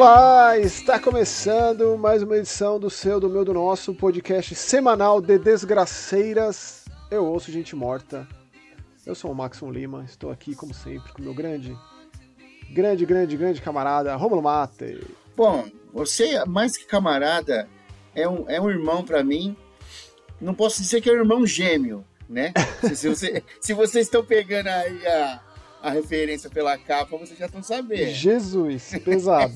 Olá, está começando mais uma edição do seu, do meu, do nosso podcast semanal de desgraceiras. Eu ouço gente morta. Eu sou o Maxon Lima, estou aqui como sempre com meu grande, grande, grande, grande camarada Romulo Mate. Bom, você mais que camarada é um, é um irmão para mim. Não posso dizer que é um irmão gêmeo, né? se, se, você, se vocês estão pegando aí a, a referência pela capa, vocês já estão sabendo. Jesus, pesado.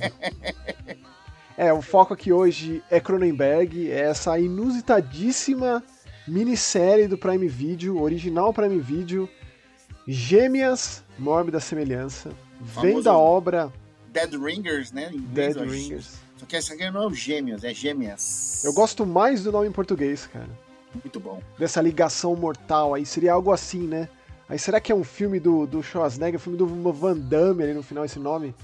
é, o foco aqui hoje é Cronenberg, é essa inusitadíssima minissérie do Prime Video, original Prime Video, Gêmeas, Mórbida Semelhança, vem da obra... Dead Ringers, né? Dead Ringers. Só que essa aqui não é o Gêmeos, é Gêmeas. Eu gosto mais do nome em português, cara. Muito bom. Dessa ligação mortal aí, seria algo assim, né? Aí será que é um filme do, do Schwarzenegger, filme do Van Damme ali no final, esse nome?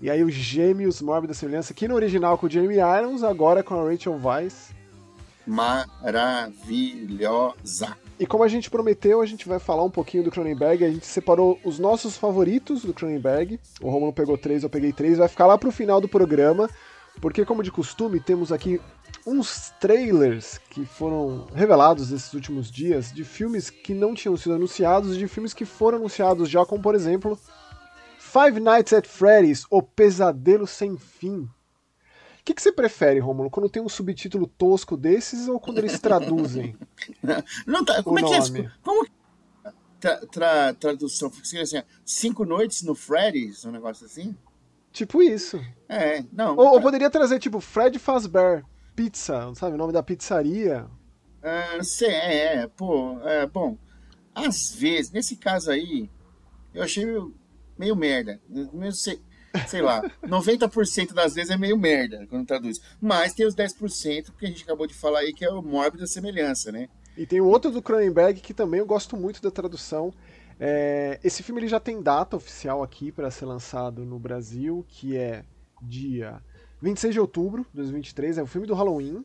E aí os Gêmeos Mórbida Semelhança, aqui no original com o Jamie Irons, agora com a Rachel Weisz. Maravilhosa. E como a gente prometeu, a gente vai falar um pouquinho do Cronenberg. A gente separou os nossos favoritos do Cronenberg. O Romulo pegou três, eu peguei três. Vai ficar lá pro final do programa, porque como de costume, temos aqui uns trailers que foram revelados nesses últimos dias de filmes que não tinham sido anunciados e de filmes que foram anunciados já, como por exemplo Five Nights at Freddy's, O Pesadelo Sem Fim. O que, que você prefere, Romulo, quando tem um subtítulo tosco desses ou quando eles traduzem? Não, tá, como é que é? Como tra, tra, tradução? Fica assim, cinco noites no Freddy's, um negócio assim? Tipo isso. É, não. Ou, ou poderia trazer, tipo, Fred Fazbear Pizza, sabe? O nome da pizzaria. Ah, é, é, pô, é, bom. Às vezes, nesse caso aí, eu achei meio, meio merda. Mesmo sei, sei lá, 90% das vezes é meio merda quando traduz. Mas tem os 10% que a gente acabou de falar aí, que é o mórbida semelhança, né? E tem o outro do Cronenberg que também eu gosto muito da tradução. É, esse filme ele já tem data oficial aqui para ser lançado no Brasil, que é dia 26 de outubro de 2023, é o filme do Halloween.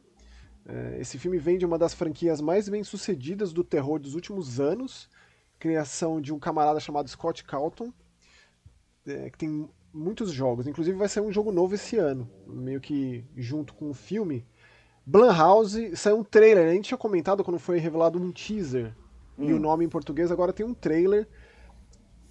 É, esse filme vem de uma das franquias mais bem sucedidas do terror dos últimos anos, criação de um camarada chamado Scott Calton, é, que tem muitos jogos. Inclusive vai sair um jogo novo esse ano, meio que junto com o filme. Blumhouse, saiu um trailer, a gente tinha comentado quando foi revelado um teaser hum. e o nome em português, agora tem um trailer.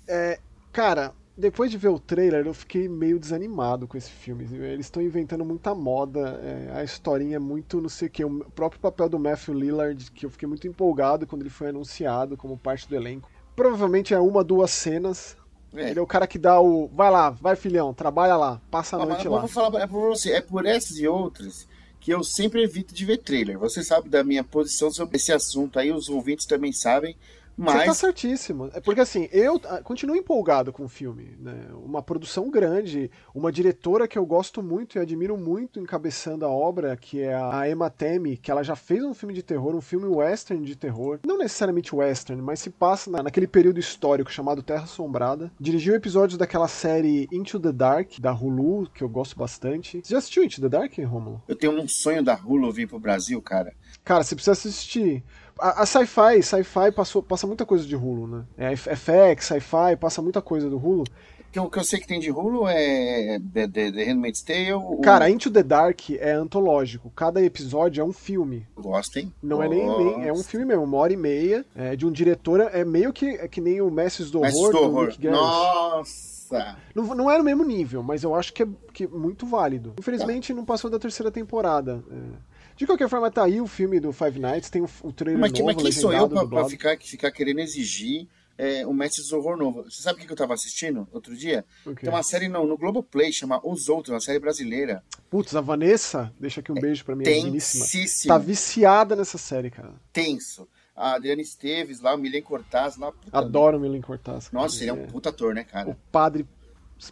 É, cara, depois de ver o trailer, eu fiquei meio desanimado com esse filme. Eles estão inventando muita moda, é, a historinha é muito não sei o que. O próprio papel do Matthew Lillard, que eu fiquei muito empolgado quando ele foi anunciado como parte do elenco. Provavelmente é uma, duas cenas. É. Ele é o cara que dá o. Vai lá, vai filhão, trabalha lá, passa a noite mas, lá. Vou falar é por você, é por essas e outras que eu sempre evito de ver trailer. Você sabe da minha posição sobre esse assunto aí, os ouvintes também sabem. Mas... Você tá certíssimo. É porque assim, eu ah, continuo empolgado com o filme. Né? Uma produção grande, uma diretora que eu gosto muito e admiro muito encabeçando a obra, que é a Emma Temme, que ela já fez um filme de terror, um filme western de terror. Não necessariamente western, mas se passa naquele período histórico chamado Terra Assombrada. Dirigiu episódios daquela série Into the Dark, da Hulu, que eu gosto bastante. Você já assistiu Into the Dark, Romulo? Eu tenho um sonho da Hulu vir pro Brasil, cara. Cara, você precisa assistir. A, a Sci-Fi, Sci-Fi passa muita coisa de Hulu, né? É FX, Sci-Fi, passa muita coisa do Hulu. Que o que eu sei que tem de Hulu é The, the, the Handmaid's Tale. O... Cara, Into the Dark é antológico. Cada episódio é um filme. Gostem. Não é nem, nem, É um filme mesmo, uma hora e meia. É de um diretor. É meio que, é que nem o Mestres do Horror. do, do Nick Nossa! Não, não é no mesmo nível, mas eu acho que é, que é muito válido. Infelizmente, não passou da terceira temporada. É. De qualquer forma, tá aí o filme do Five Nights, tem o, o trailer mas, novo, Mas quem sou eu pra, pra, ficar, ficar querendo exigir é, o Mestre do Horror novo? Você sabe o que eu tava assistindo outro dia? Okay. Tem uma série no, no Globoplay, chama Os Outros, uma série brasileira. Putz, a Vanessa, deixa aqui um é, beijo pra mim, tensíssimo. Tá viciada nessa série, cara. Tenso. A Adriana Esteves lá, o Milen Cortaz lá. Puta, Adoro o Milen Cortaz. Nossa, ele é um puta ator, né, cara? O padre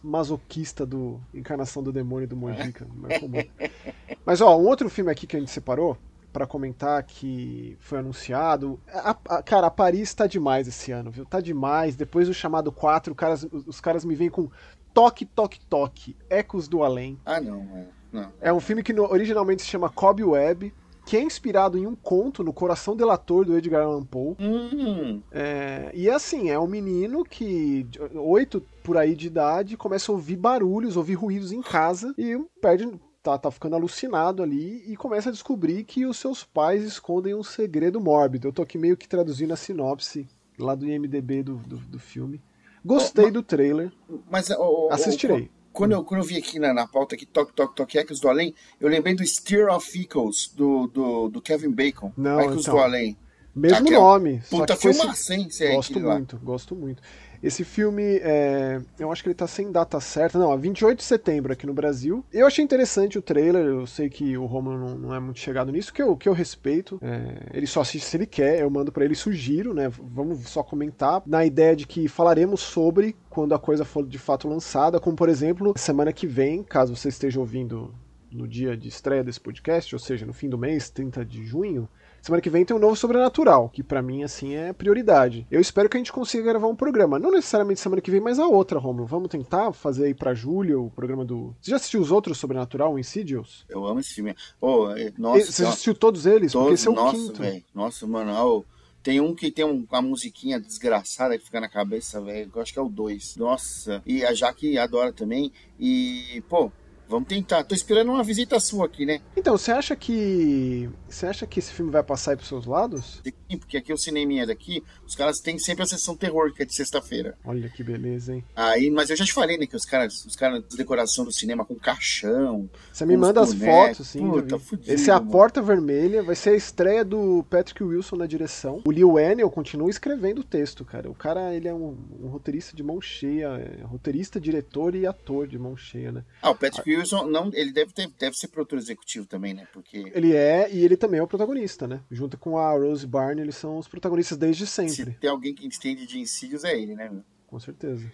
masoquista do Encarnação do Demônio do Mojica. Mas, ó, um outro filme aqui que a gente separou para comentar que foi anunciado. A, a, cara, a Paris tá demais esse ano, viu? Tá demais. Depois do chamado 4, caras, os caras me vêm com Toque, Toque, Toque, Ecos do Além. Ah, não, é. Não. É um filme que originalmente se chama Cobweb, que é inspirado em um conto no Coração Delator do Edgar Allan Poe. Hum. É, e assim, é um menino que, oito por aí de idade, começa a ouvir barulhos, ouvir ruídos em casa e perde. Tá, tá ficando alucinado ali e começa a descobrir que os seus pais escondem um segredo mórbido. Eu tô aqui meio que traduzindo a sinopse lá do IMDB do, do, do filme. Gostei Oh, do trailer, Mas o, o- assistirei. Quando, eu, quando eu vi aqui na, na pauta aqui, Toque, Toque, Toque, Ecos do Além, eu lembrei do Steer of Eagles, do, do, do Kevin Bacon. Não, Ecos então. do Além. Mesmo Aquele é um nome. Puta filmaça, hein? É Gosto lá. muito, gosto muito. Esse filme, é, eu acho que ele tá sem data certa. Não, é 28 de setembro aqui no Brasil. Eu achei interessante o trailer, eu sei que o Romulo não, não é muito chegado nisso, que eu, que eu respeito. É, ele só assiste se ele quer, eu mando pra ele, sugiro, né? Vamos só comentar, na ideia de que falaremos sobre quando a coisa for de fato lançada, como por exemplo, semana que vem, caso você esteja ouvindo no dia de estreia desse podcast, ou seja, no fim do mês, 30 de junho, Semana que vem tem um novo Sobrenatural, que pra mim, assim, é prioridade. Eu espero que a gente consiga gravar um programa. Não necessariamente semana que vem, mas a outra, Romulo. Vamos tentar fazer aí pra julho o programa do. Você já assistiu os outros Sobrenatural, o Insidious? Eu amo esse filme. Oh, nossa, Você já assistiu todos eles? Porque todos, esse é o nossa, quinto. velho. Nossa, mano. ó, tem um que tem um- uma musiquinha desgraçada que fica na cabeça, velho. Eu acho que é o 2. Nossa. E a Jaque adora também. E, pô, vamos tentar. Tô esperando uma visita sua aqui, né? Então, você acha que. Você acha que esse filme vai passar aí pros seus lados? Sim, Porque aqui o cineminha daqui, os caras têm sempre a sessão terror, que é de sexta-feira. Olha que beleza, hein? Aí, mas eu já te falei, né, que os caras, os caras de decoração do cinema com caixão. Você me manda as bonecos. fotos, sim. Puta, fudido, Esse é a. Porta Vermelha, vai ser a estreia do Patrick Wilson na direção. O Lil Enel continua escrevendo o texto, cara. O cara, ele é um, um roteirista de mão cheia, é roteirista, diretor e ator de mão cheia, né? Ah, o Patrick Wilson, não, ele deve, ter, deve ser produtor executivo também, né? Porque Ele é, e ele também é o protagonista, né? Junto com a Rose Byrne, eles são os protagonistas desde se sempre, tem alguém que entende de Insidious é ele, né? com certeza.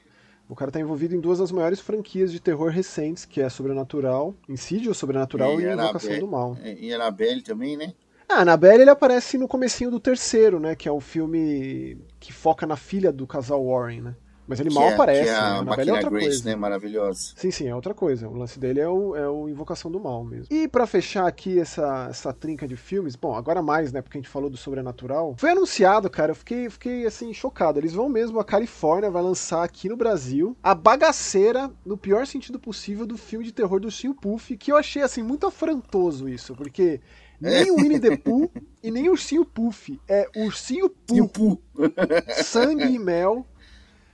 O cara tá envolvido em duas das maiores franquias de terror recentes, que é Sobrenatural, Insidious, Sobrenatural e e Invocação do Mal. É, E Annabelle também, né? Ah, Annabelle ele aparece no comecinho do terceiro, né? Que é o filme que foca na filha do casal Warren, né? Mas ele que mal é, aparece, que é né? a Annabelle é outra Grace, coisa. né? Maravilhosa. Sim, sim, é outra coisa. O lance dele é o, é o Invocação do Mal mesmo. E pra fechar aqui essa, essa trinca de filmes, bom, agora mais, né, porque a gente falou do Sobrenatural. Foi anunciado, cara, eu fiquei, fiquei assim, chocado. Eles vão mesmo, a Califórnia vai lançar aqui no Brasil a bagaceira, no pior sentido possível, do filme de terror do Ursinho Puff, que eu achei, assim, muito afrontoso isso, porque nem o Winnie the Pooh e nem o Ursinho Puff. É Ursinho Pooh, sangue e mel.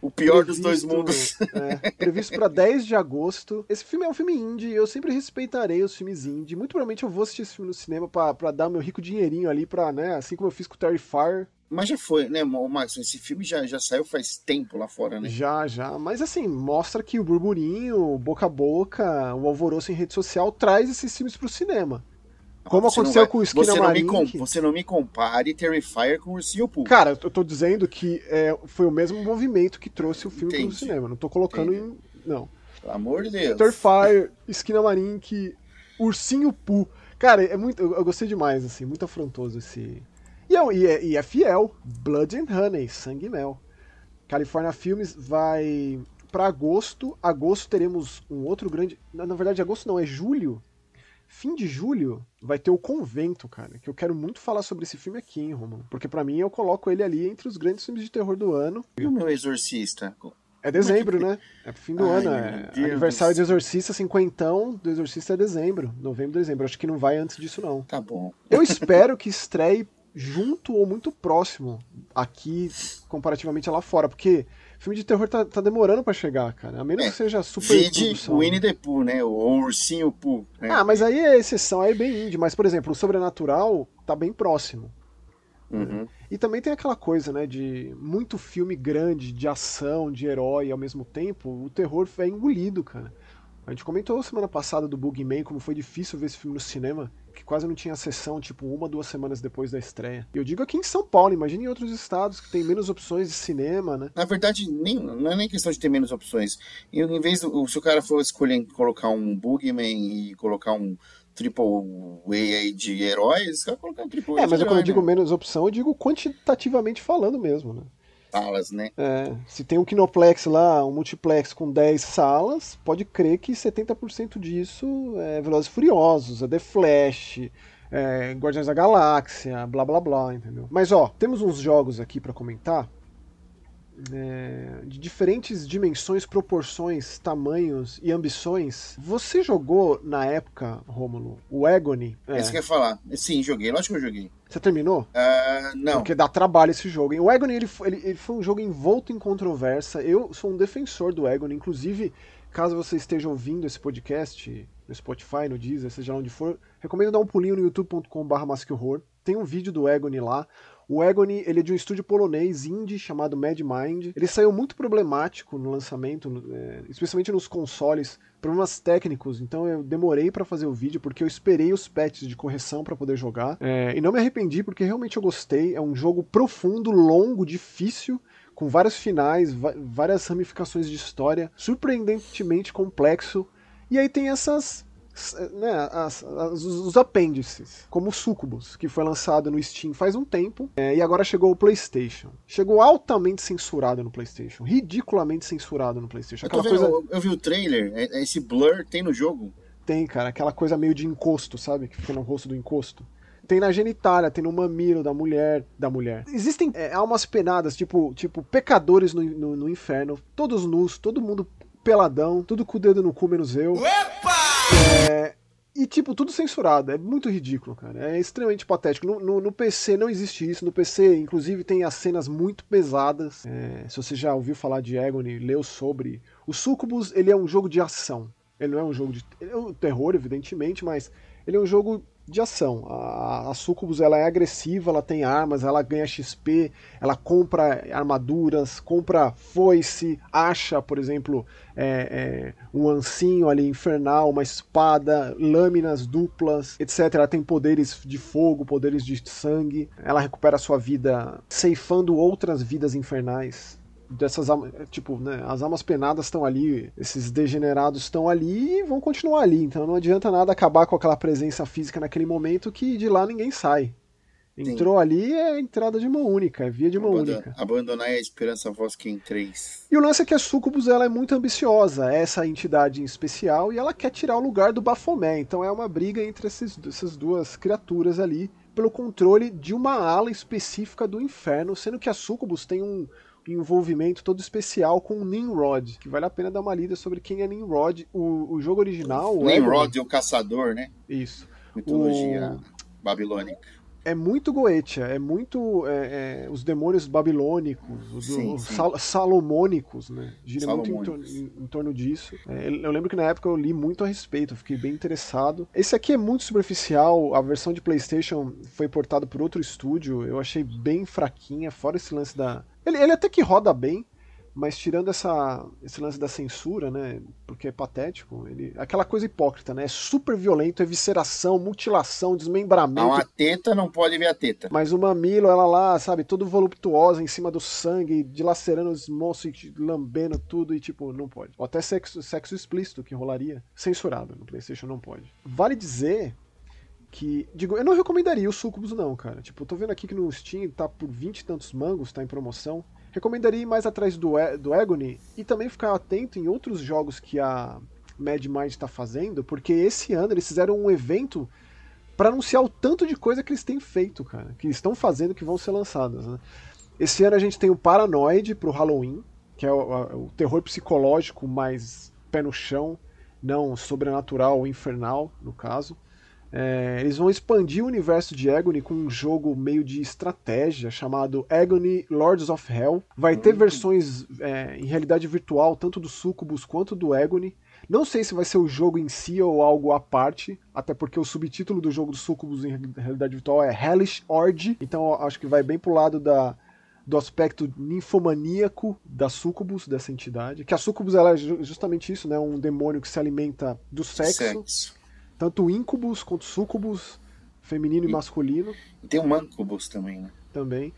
O pior dos previsto- dois mundos. é, previsto pra 10 de agosto. Esse filme é um filme indie, eu sempre respeitarei os filmes indie. Muito provavelmente eu vou assistir esse filme no cinema pra dar meu rico dinheirinho ali pra, né, assim como eu fiz com o Terry Fire. Mas já foi, né, Max? Esse filme já, já saiu faz tempo lá fora, né? Já, já. Mas assim, mostra que o burburinho, boca a boca, o alvoroço em rede social traz esses filmes pro cinema. Como Você aconteceu vai- com o Esquina você não, me Marink. você não me compare Terrifier com o Ursinho Pooh. Cara, eu tô dizendo que é, foi o mesmo movimento que trouxe o filme pro Entendi. cinema. Não tô colocando em. Não. Pelo amor de Deus. Terrifier, Esquina Marink, Ursinho Poo. Cara, é muito, eu, eu gostei demais, assim, muito afrontoso esse. E é, e é, e é fiel. Blood and Honey, Sangue e Mel. California Filmes vai para agosto. Agosto teremos um outro grande. Na, na verdade, agosto não, é julho. Fim de julho vai ter o Convento, cara. Que eu quero muito falar sobre esse filme aqui, hein, Romulo? Porque pra mim eu coloco ele ali entre os grandes filmes de terror do ano. E o meu exorcista? É dezembro, né? É pro fim do Ai, ano. É Deus aniversário do do Exorcista, cinquentão do Exorcista é dezembro. Novembro, dezembro. Acho que não vai antes disso, não. Tá bom. Eu espero que estreie junto ou muito próximo aqui, comparativamente lá fora. Porque filme de terror tá, tá demorando pra chegar, cara. A menos É, que seja super Vide o Winnie the Pooh, né? O Ursinho Pooh. Né? Ah, mas aí é exceção, aí é bem indie. Mas, por exemplo, o Sobrenatural tá bem próximo. Uhum. E também tem aquela coisa, né, de muito filme grande, de ação, de herói ao mesmo tempo, o terror é engolido, cara. A gente comentou semana passada do Boogeyman, como foi difícil ver esse filme no cinema, quase não tinha sessão, tipo, uma, duas semanas depois da estreia. E eu digo aqui em São Paulo, imagine em outros estados que tem menos opções de cinema, né? Na verdade, nem, não é nem questão de ter menos opções. E, em vez do, se o cara for escolher colocar um Boogeyman e colocar um triple A aí de heróis, vai colocar um triple A É, de mas eu, herói, quando eu digo né? menos opção, eu digo quantitativamente falando mesmo, né? Salas, né? É, se tem um Kinoplex lá, um multiplex com 10 salas, pode crer que 70% disso é Velozes e Furiosos, é The Flash, é, Guardiões da Galáxia, blá blá blá, entendeu? Mas ó, temos uns jogos aqui para comentar é, de diferentes dimensões, proporções, tamanhos e ambições. Você jogou na época, Rômulo, o Agony? É. Eu ia falar. Sim, joguei. Lógico que eu joguei. Você terminou? Uh, não. Porque dá trabalho esse jogo. O Agony ele, ele, ele foi um jogo envolto em controvérsia. Eu sou um defensor do Agony. Inclusive, caso você esteja ouvindo esse podcast no Spotify, no Deezer, seja onde for, recomendo dar um pulinho no youtube.com.br Tem um vídeo do Agony lá. O Agony ele é de um estúdio polonês indie chamado Mad Mind. Ele saiu muito problemático no lançamento, é, especialmente nos consoles, problemas técnicos. Então eu demorei para fazer o vídeo porque eu esperei os patches de correção para poder jogar. É, e não me arrependi porque realmente eu gostei. É um jogo profundo, longo, difícil com vários finais, várias ramificações de história, surpreendentemente complexo. E aí tem essas né, as, as, os apêndices, como o Sucubus, que foi lançado no Steam faz um tempo, é, e agora chegou o PlayStation. Chegou altamente censurado no PlayStation, ridiculamente censurado no PlayStation. Eu, vendo, coisa... eu, eu, vi o trailer, é, é esse blur tem no jogo? Tem, cara, aquela coisa meio de encosto, sabe? Que fica no rosto do encosto. Tem na genitália, tem no mamilo da mulher. Da mulher. Existem é, almas penadas, tipo, tipo pecadores no, no, no inferno, todos nus, todo mundo peladão, tudo com o dedo no cu, menos eu. Epa! É, e, tipo, tudo censurado. É muito ridículo, cara. É extremamente patético. No, no, no PC não existe isso. No PC, inclusive, tem as cenas muito pesadas. É, se você já ouviu falar de Agony, leu sobre. O Sucubus, ele é um jogo de ação. Ele não é um jogo de. É um terror, evidentemente, mas ele é um jogo de ação. A, a Sucubus ela é agressiva, ela tem armas, ela ganha XP, ela compra armaduras, compra foice, acha, por exemplo, é, é, um ancinho ali infernal, uma espada, lâminas duplas, etc. Ela tem poderes de fogo, poderes de sangue. Ela recupera sua vida ceifando outras vidas infernais dessas tipo, né, as almas penadas estão ali, esses degenerados estão ali e vão continuar ali. Então não adianta nada acabar com aquela presença física naquele momento que de lá ninguém sai. Entrou Sim. ali é entrada de mão única, é via de mão única. Abandonar a esperança voz que em três. E o lance é que a Sucubus ela é muito ambiciosa, é essa entidade em especial, e ela quer tirar o lugar do Bafomé. Então é uma briga entre esses, essas duas criaturas ali pelo controle de uma ala específica do inferno, sendo que a Sucubus tem um, envolvimento todo especial com o Nimrod, que vale a pena dar uma lida sobre quem é Nimrod. O, o jogo original. O Nimrod, o caçador, né? Isso. Mitologia o... babilônica. É muito Goetia, é muito é, é, os demônios babilônicos, os, sim, os sim. Sal, salomônicos, né? Gira muito em torno, em, em torno disso. É, eu lembro que na época eu li muito a respeito, fiquei bem interessado. Esse aqui é muito superficial, a versão de PlayStation foi portada por outro estúdio, eu achei bem fraquinha, fora esse lance da, ele, ele até que roda bem, mas tirando essa, esse lance da censura, né? Porque é patético, ele, aquela coisa hipócrita, né? É super violento, é visceração, mutilação, desmembramento. Não, a teta não pode ver a teta. Mas o mamilo, ela lá, sabe, todo voluptuosa em cima do sangue, dilacerando os moços e lambendo tudo, e tipo, não pode. Ou até sexo, sexo explícito que rolaria, censurado no PlayStation não pode. Vale dizer que. Digo, eu não recomendaria o Sucubus, não, cara. Tipo, tô vendo aqui que no Steam tá por 20 e tantos mangos, tá em promoção. Recomendaria ir mais atrás do, do Agony e também ficar atento em outros jogos que a Mad Mind tá fazendo, porque esse ano eles fizeram um evento para anunciar o tanto de coisa que eles têm feito, cara. Que estão fazendo que vão ser lançadas, né? Esse ano a gente tem o Paranoid pro Halloween, que é o, o terror psicológico mais pé no chão, não sobrenatural ou infernal, no caso. É, eles vão expandir o universo de Agony com um jogo meio de estratégia chamado Agony Lords of Hell. Vai ter uhum. versões é, em realidade virtual, tanto do Sucubus quanto do Agony. Não sei se vai ser o jogo em si ou algo à parte, até porque o subtítulo do jogo do Sucubus em realidade virtual é Hellish Orgy, então acho que vai bem pro lado da, do aspecto ninfomaníaco da Sucubus, dessa entidade. Que a Sucubus ela é justamente isso, né? Um demônio que se alimenta do sexo. sexo tanto incubus quanto sucubus, feminino e, e masculino. E tem o mancubus também, né? Também.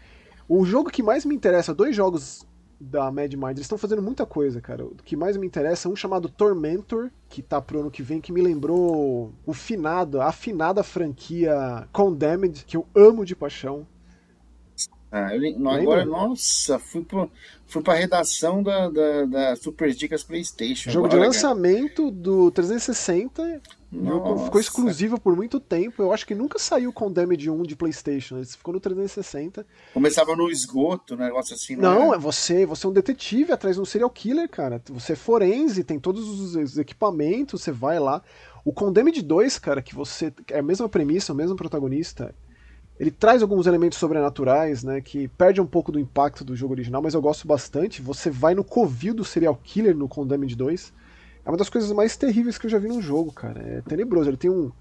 O jogo que mais me interessa, dois jogos da Mad Mind, eles estão fazendo muita coisa, cara. O que mais me interessa é um chamado Tormentor, que tá pro ano que vem, que me lembrou o finado, a afinada franquia Condemned, que eu amo de paixão. Ah, eu, agora, nossa, fui, pro, fui pra redação da, da, da Super Dicas PlayStation. Jogo agora, de lançamento cara. do 360. Jogo ficou exclusivo por muito tempo. Eu acho que nunca saiu com Damage 1 de PlayStation. Ele ficou no 360. Começava no esgoto, um negócio assim. Não, não é? é você, você é um detetive atrás de um serial killer, cara. Você é forense, tem todos os equipamentos, você vai lá. O Condemned 2, cara, que você. É a mesma premissa, o mesmo protagonista. Ele traz alguns elementos sobrenaturais, né, que perde um pouco do impacto do jogo original, mas eu gosto bastante. Você vai no covil do serial killer no Condemned 2. É uma das coisas mais terríveis que eu já vi num jogo, cara. É tenebroso. Ele tem um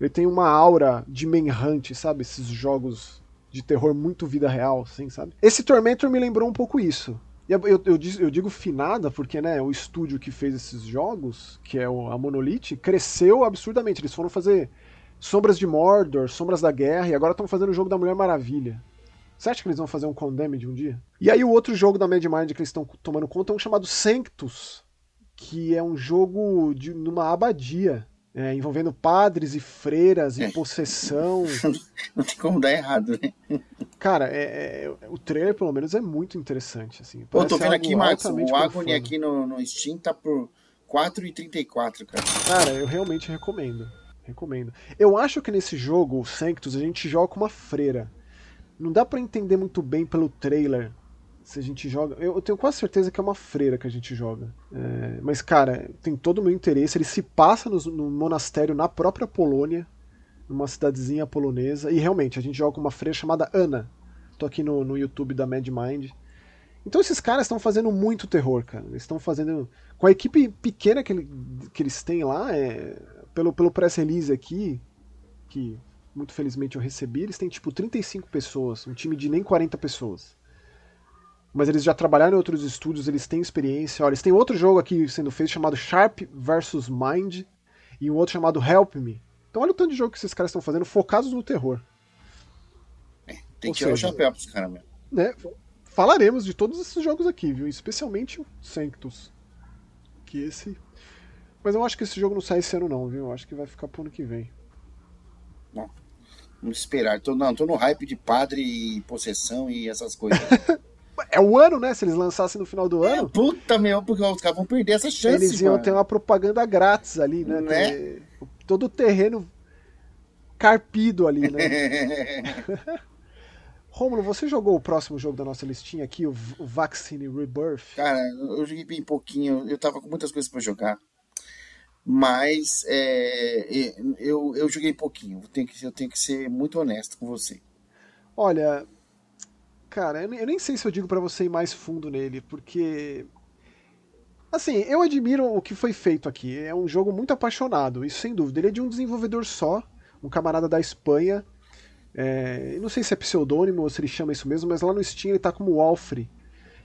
ele tem uma aura de Manhunt, sabe? Esses jogos de terror muito vida real, assim, sabe? Esse Tormentor me lembrou um pouco isso. Eu, eu, eu, eu, digo finada porque né, o estúdio que fez esses jogos, que é a Monolith, cresceu absurdamente. Eles foram fazer Sombras de Mordor, Sombras da Guerra, e agora estão fazendo o jogo da Mulher Maravilha. Você acha que eles vão fazer um Condemned um dia? E aí o outro jogo da Mad Mind que eles estão tomando conta é um chamado Sanctus, que é um jogo de numa abadia, é, envolvendo padres e freiras e é. possessão. Não tem como dar errado, né? Cara, é, é, o trailer pelo menos é muito interessante. Assim. Pô, tô vendo aqui, Marcos, o Agony aqui no, no Steam tá por 4,34, cara. Cara, eu realmente recomendo. Recomendo. Eu acho que nesse jogo, o Sanctus, a gente joga com uma freira. Não dá para entender muito bem pelo trailer se a gente joga. Eu tenho quase certeza que é uma freira que a gente joga. É, mas, cara, tem todo o meu interesse. Ele se passa no, no, monastério na própria Polônia, numa cidadezinha polonesa. E realmente, a gente joga uma freira chamada Ana. Tô aqui no, no YouTube da Mad Mind. Então esses caras estão fazendo muito terror, cara. Eles estão fazendo. Com a equipe pequena que, ele, que eles têm lá, é, pelo, pelo press release aqui, que muito felizmente eu recebi, eles têm tipo 35 pessoas, um time de nem 40 pessoas. Mas eles já trabalharam em outros estúdios, eles têm experiência. Olha, eles têm outro jogo aqui sendo feito chamado Sharp vs Mind e um outro chamado Help Me. Então olha o tanto de jogo que esses caras estão fazendo focados no terror. É, tem Ou que tirar o chapéu pros caras mesmo. Né, falaremos de todos esses jogos aqui, viu? Especialmente o Sanctus. Que esse mas eu acho que esse jogo não sai esse ano, não, viu? Eu acho que vai ficar pro ano que vem. Não. Vamos esperar. Tô, não, tô no hype de padre e possessão e essas coisas. é o ano, né? Se eles lançassem no final do é, ano. Puta meu, porque os caras vão perder essa chance. Eles iam mano. ter uma propaganda grátis ali, né? né? Ter todo o terreno carpido ali, né? Rômulo, você jogou o próximo jogo da nossa listinha aqui, o Vaccine Rebirth? Cara, eu joguei bem pouquinho, eu tava com muitas coisas para jogar mas é, eu, eu joguei pouquinho. Eu tenho, que, eu tenho que ser muito honesto com você. Olha, cara, eu nem sei se eu digo para você ir mais fundo nele, porque. Assim, eu admiro o que foi feito aqui. É um jogo muito apaixonado, isso sem dúvida. Ele é de um desenvolvedor só, um camarada da Espanha. É, não sei se é pseudônimo ou se ele chama isso mesmo, mas lá no Steam ele tá como Alfre.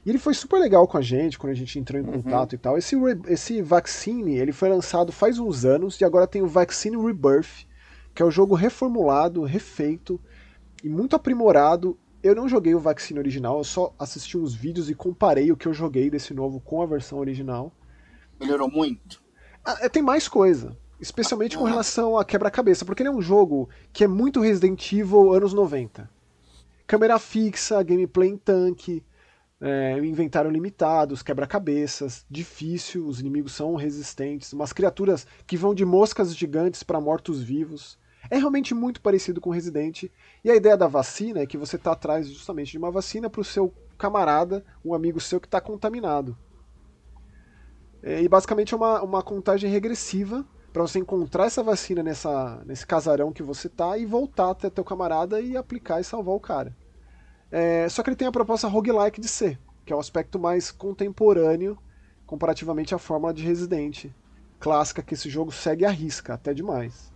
E ele foi super legal com a gente quando a gente entrou em uhum. contato uhum. e tal. Esse, esse Vaccine, ele foi lançado faz uns anos e agora tem o Vaccine Rebirth, que é o um jogo reformulado, refeito e muito aprimorado. Eu não joguei o Vaccine original, eu só assisti uns vídeos e comparei o que eu joguei desse novo com a versão original. Melhorou muito? Ah, é, tem mais coisa. Especialmente ah, com relação a quebra-cabeça, porque ele é um jogo que é muito Resident Evil anos 90. Câmera fixa, gameplay em tanque, é, inventário limitado, quebra-cabeças, difícil, os inimigos são resistentes, umas criaturas que vão de moscas gigantes para mortos-vivos. É realmente muito parecido com Resident. E a ideia da vacina é que você está atrás justamente de uma vacina para o seu camarada, um amigo seu que está contaminado. É, e basicamente é uma, uma contagem regressiva para você encontrar essa vacina nessa, nesse casarão que você tá e voltar até teu camarada e aplicar e salvar o cara. É, só que ele tem a proposta roguelike de ser, que é o um aspecto mais contemporâneo comparativamente à fórmula de Resident clássica que esse jogo segue à risca, até demais.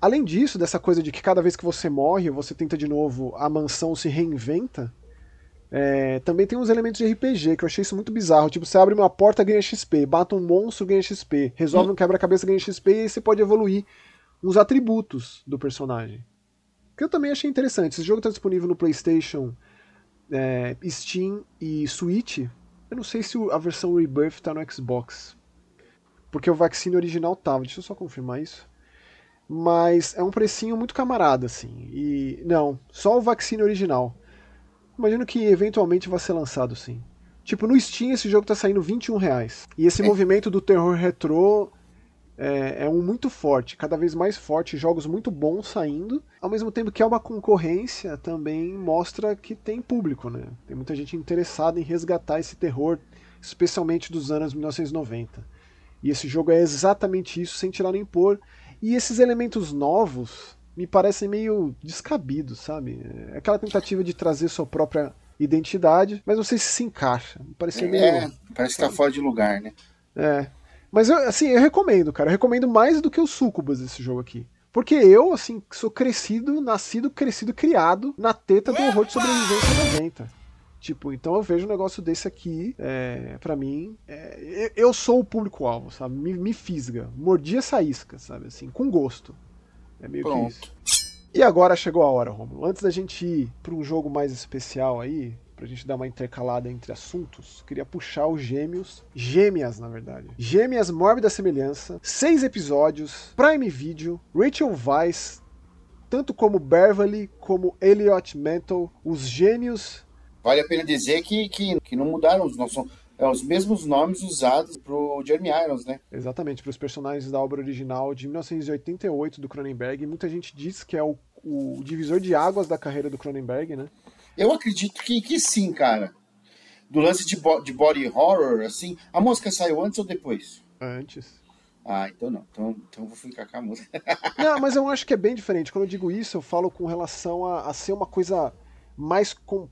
Além disso, dessa coisa de que cada vez que você morre, você tenta de novo, a mansão se reinventa, é, também tem uns elementos de RPG que eu achei isso muito bizarro. Tipo, você abre uma porta, ganha XP, bata um monstro, ganha XP, resolve hum. um quebra-cabeça, ganha XP, e aí você pode evoluir uns atributos do personagem que eu também achei interessante. Esse jogo está disponível no PlayStation, é, Steam e Switch. Eu não sei se a versão Rebirth está no Xbox. Porque o Vaccine original tava. Deixa eu só confirmar isso. Mas é um precinho muito camarada, assim. E. Não, só o Vaccine original. Imagino que eventualmente vai ser lançado sim. Tipo, no Steam esse jogo tá saindo 21 reais. E esse é. movimento do terror retrô é, é, um muito forte, cada vez mais forte, jogos muito bons saindo, ao mesmo tempo que é uma concorrência, também mostra que tem público, né? Tem muita gente interessada em resgatar esse terror, especialmente dos anos 1990. E esse jogo é exatamente isso, sem tirar nem pôr. E esses elementos novos me parecem meio descabidos, sabe? É aquela tentativa de trazer sua própria identidade, mas não sei se se encaixa. Me parece é, meio. parece que tá fora de lugar, né? É. Mas eu, assim, eu recomendo, cara. Eu recomendo mais do que o Sucubus esse jogo aqui. Porque eu, assim, sou crescido, nascido, crescido, criado na teta do horror de sobrevivência 90. Tipo, então eu vejo um negócio desse aqui, é, para mim, é, eu sou o público-alvo, sabe? Me, me fisga. Mordi essa isca, sabe? Assim, com gosto. É meio Pronto. que isso. E agora chegou a hora, Romulo. Antes da gente ir para um jogo mais especial aí, pra gente dar uma intercalada entre assuntos, queria puxar os Gêmeos, Gêmeas, na verdade. Gêmeas Mórbida Semelhança, seis episódios, Prime Video, Rachel Weisz, tanto como Beverly, como Elliot Mantle, os gênios. Vale a pena dizer que, que, que não mudaram os nossos. É, os mesmos nomes usados pro Jeremy Irons, né? Exatamente, para os personagens da obra original de 1988 do Cronenberg. Muita gente diz que é o, o divisor de águas da carreira do Cronenberg, né? Eu acredito que, que sim, cara. Do lance de, bo de body horror, assim. A música saiu antes ou depois? Antes. Ah, então não. Então, então eu vou ficar com a música. não, mas eu acho que é bem diferente. Quando eu digo isso, eu falo com relação a, a ser uma coisa mais com,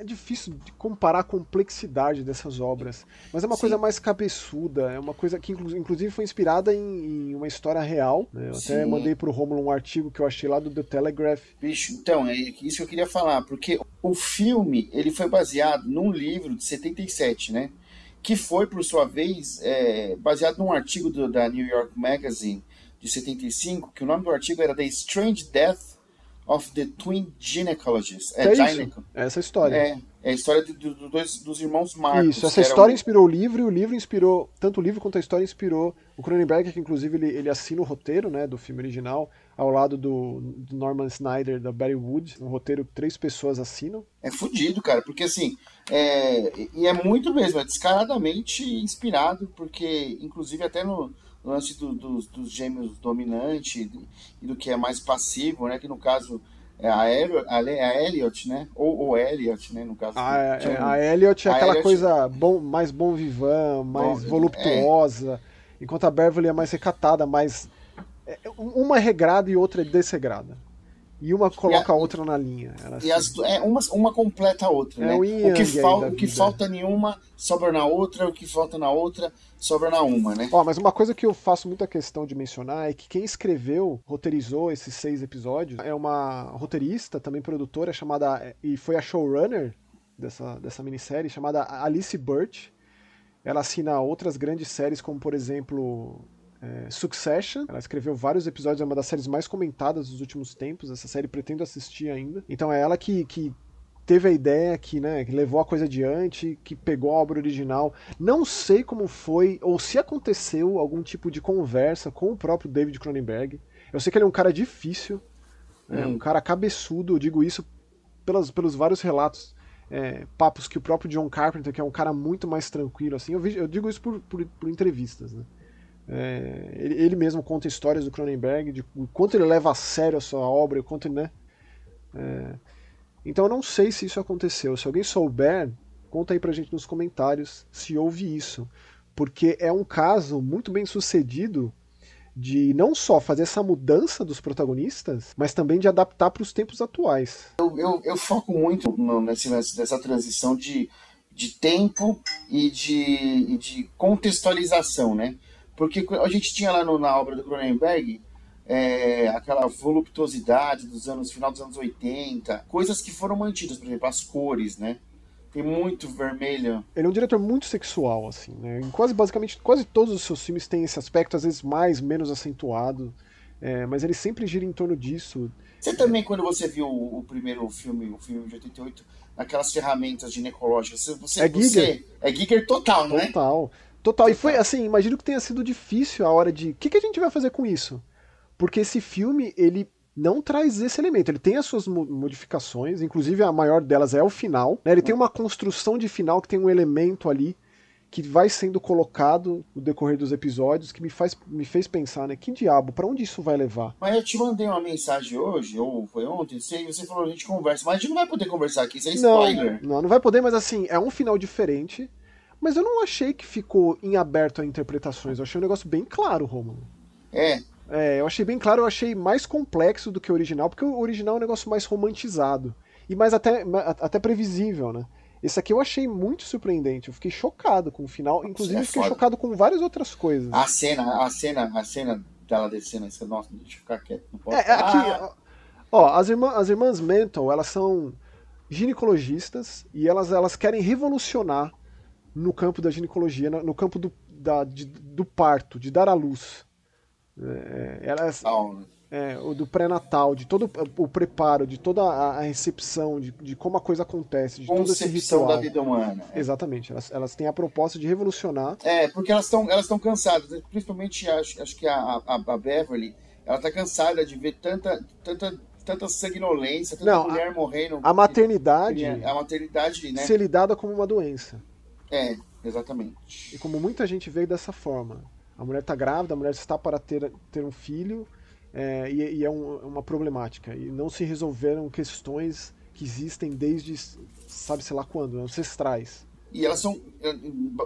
é difícil de comparar a complexidade dessas obras, mas é uma Sim. coisa mais cabeçuda, é uma coisa que inclusive foi inspirada em, em uma história real. Né? Eu Sim. até mandei pro Romulo um artigo que eu achei lá do The Telegraph. Bicho, então, é isso que eu queria falar, porque o filme ele foi baseado num livro de 77, né? Que foi, por sua vez, é, baseado num artigo do, da New York Magazine de 75, que o nome do artigo era The Strange Death of the Twin Gynecologists. É, é é essa história. É, é a história de, de, de dois, dos irmãos Marcos. Isso, essa história inspirou o livro e o livro inspirou, tanto o livro quanto a história inspirou o Cronenberg, que inclusive ele, ele assina o roteiro né, do filme original, ao lado do, do Norman Snyder, da Barry Wood, um roteiro que três pessoas assinam. É fudido, cara, porque assim, é, e é muito mesmo, é descaradamente inspirado, porque inclusive até no lance do, do, dos gêmeos dominante e do que é mais passivo, né? Que no caso é a, Elliot, a Elliot né? Ou Elliot, né? No caso. A, é, a Elliot é a aquela Elliot... coisa bom, mais bom vivant, mais bom, voluptuosa, é. enquanto a Beverly é mais recatada, mais é, uma é regrada e outra é desregrada. E uma coloca a, a, outra na linha. e as, é, uma, uma completa a outra, é né? O, que, fal, o que falta nenhuma sobra na outra, o que falta na outra sobra na uma, né? Ó, mas uma coisa que eu faço muita questão de mencionar é que quem escreveu, roteirizou esses seis episódios é uma roteirista, também produtora, chamada. e foi a showrunner dessa, dessa minissérie, chamada Alice Burt. Ela assina outras grandes séries, como por exemplo é, Succession. Ela escreveu vários episódios, é uma das séries mais comentadas dos últimos tempos. Essa série pretendo assistir ainda. Então é ela que, que teve a ideia, que, né, que levou a coisa adiante, que pegou a obra original. Não sei como foi, ou se aconteceu algum tipo de conversa com o próprio David Cronenberg. Eu sei que ele é um cara difícil, é, um cara cabeçudo, eu digo isso pelos, pelos vários relatos. É, papos que o próprio John Carpenter, que é um cara muito mais tranquilo, assim, eu, vi, eu digo isso por, por, por entrevistas, né? É, ele, ele, mesmo conta histórias do Cronenberg, de o quanto ele leva a sério a sua obra, o quanto ele, né? É, então eu não sei se isso aconteceu. Se alguém souber, conta aí pra gente nos comentários se houve isso. Porque é um caso muito bem sucedido de não só fazer essa mudança dos protagonistas, mas também de adaptar para os tempos atuais. Eu, eu, eu foco muito no, nesse, nessa transição de, de tempo e de, de contextualização, né? Porque a gente tinha lá no, na obra do Cronenberg é, aquela voluptuosidade dos anos, final dos anos 80, coisas que foram mantidas, por exemplo, as cores, né? Tem muito vermelho. Ele é um diretor muito sexual, assim, né? Em quase, basicamente, quase todos os seus filmes têm esse aspecto, às vezes mais, menos acentuado. É, mas ele sempre gira em torno disso. Você também, quando você viu o, o primeiro filme, o filme de 88, aquelas ferramentas ginecológicas, você, é Giger. Você, é Giger total, não é? Total. Total. E foi assim, imagino que tenha sido difícil a hora de. O que, que a gente vai fazer com isso? Porque esse filme, ele não traz esse elemento. Ele tem as suas modificações, inclusive a maior delas é o final. Né? Ele tem uma construção de final que tem um elemento ali que vai sendo colocado no decorrer dos episódios que me, faz, me fez pensar, né? Que diabo, para onde isso vai levar? Mas eu te mandei uma mensagem hoje, ou foi ontem, e você falou, a gente conversa, mas a gente não vai poder conversar aqui, isso é spoiler. Não, não, não vai poder, mas assim, é um final diferente. Mas eu não achei que ficou em aberto a interpretações. Eu achei um negócio bem claro, Romulo. É. É, eu achei bem claro, eu achei mais complexo do que o original, porque o original é um negócio mais romantizado. E mais até, até previsível, né? Esse aqui eu achei muito surpreendente. Eu fiquei chocado com o final. Inclusive, é fiquei chocado com várias outras coisas. A cena, a cena, a cena dela descendo, nossa, deixa eu ficar quieto. Não posso... É, aqui, ah. ó, as, irmã, as irmãs Mental, elas são ginecologistas e elas, elas querem revolucionar no campo da ginecologia, no campo do, da, de, do parto, de dar à luz. É, elas, é, o do pré-natal, de todo o preparo, de toda a recepção, de, de como a coisa acontece, de ritual. da vida humana. É. Exatamente. Elas, elas têm a proposta de revolucionar. É, porque elas estão elas cansadas. Principalmente, acho, acho que a, a, a Beverly, ela está cansada de ver tanta, tanta tanta sanguinolência, tanta Não, mulher a, morrendo. A maternidade. A maternidade, né? Ser lidada como uma doença. É, exatamente. E como muita gente vê dessa forma. A mulher está grávida, a mulher está para ter, ter um filho, é, e, e, é um, uma problemática. E não se resolveram questões que existem desde, sabe-se lá quando, ancestrais. E elas são, é,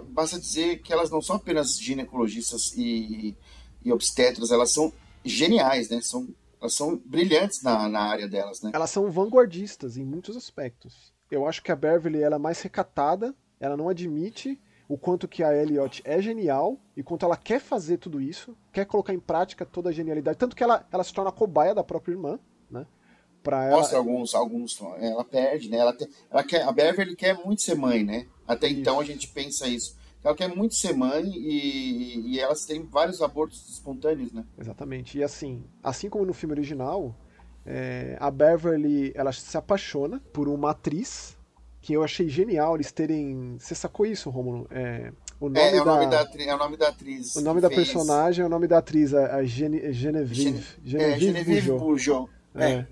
basta dizer que elas não são apenas ginecologistas e, e obstetras, elas são geniais, né? São, elas são brilhantes na, na área delas, né? Elas são vanguardistas em muitos aspectos. Eu acho que a Beverly ela é mais recatada, ela não admite o quanto que a Elliot é genial e quanto ela quer fazer tudo isso, quer colocar em prática toda a genialidade, tanto que ela, ela se torna cobaia da própria irmã, né? Pra ela... Mostra alguns, alguns, ela perde, né? Ela, tem, ela quer, a Beverly quer muito ser mãe, né? Até isso. então a gente pensa isso. Ela quer muito ser mãe e, e elas têm vários abortos espontâneos, né? Exatamente. E assim, assim como no filme original, é, a Beverly ela se apaixona por uma atriz que eu achei genial eles terem. Você sacou isso, Romulo? É, o nome, é, é, o nome da, da, é o nome da atriz. O nome da fez... personagem é o nome da atriz, a, Gene, Genevieve. Gen... É, Genevieve, Genevieve Bujo. É. é.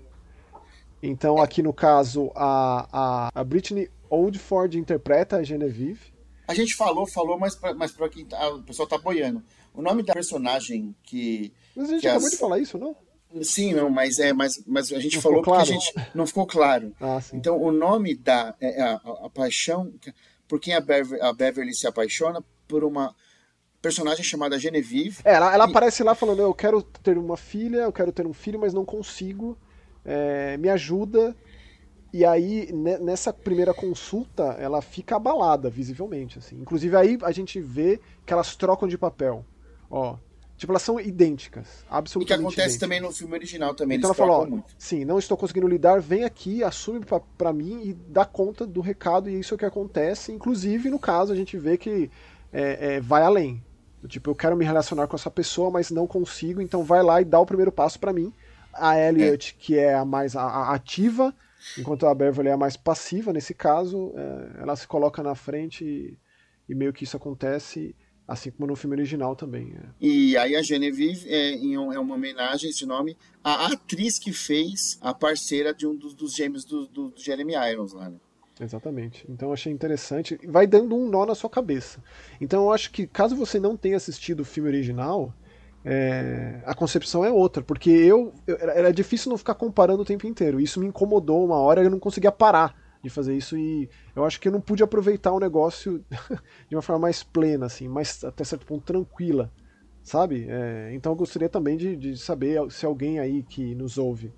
Então, aqui no caso, a, a, a Britney Oldford interpreta a Genevieve. A gente falou, falou, mas pra, mas pra quem tá, o pessoal tá boiando. O nome da personagem que. Mas a gente que acabou as... de falar isso, não? Sim, não, mas é, mas, mas a gente não falou porque claro. a gente não ficou claro. Ah, então o nome da é, é a, a, a, paixão, por quem a Beverly, a Beverly se apaixona por uma personagem chamada Genevieve. É, ela, ela e... aparece lá falando: eu quero ter uma filha, eu quero ter um filho, mas não consigo. É, me ajuda. E aí, nessa primeira consulta, ela fica abalada, visivelmente. Assim. Inclusive, aí a gente vê que elas trocam de papel. Ó, Tipo, elas são idênticas. Absolutamente. E que acontece idênticas. também no filme original também. Então ela falou: ó, sim, não estou conseguindo lidar, vem aqui, assume para mim e dá conta do recado, e isso é o que acontece. Inclusive, no caso, a gente vê que é, é, vai além. Tipo, eu quero me relacionar com essa pessoa, mas não consigo, então vai lá e dá o primeiro passo para mim. A Elliot, é. que é a mais a, a ativa, enquanto a Beverly é a mais passiva nesse caso, é, ela se coloca na frente e, e meio que isso acontece. Assim como no filme original também. É. E aí a Genevieve é, é uma homenagem, esse nome, à atriz que fez a parceira de um dos, dos gêmeos do, do, do Jeremy Irons lá, né? Exatamente. Então eu achei interessante. Vai dando um nó na sua cabeça. Então eu acho que caso você não tenha assistido o filme original, é, a concepção é outra, porque eu, eu, era difícil não ficar comparando o tempo inteiro. Isso me incomodou uma hora, eu não conseguia parar de fazer isso e eu acho que eu não pude aproveitar o negócio de uma forma mais plena, assim, mais até certo ponto tranquila, sabe? É, então eu gostaria também de, de saber se alguém aí que nos ouve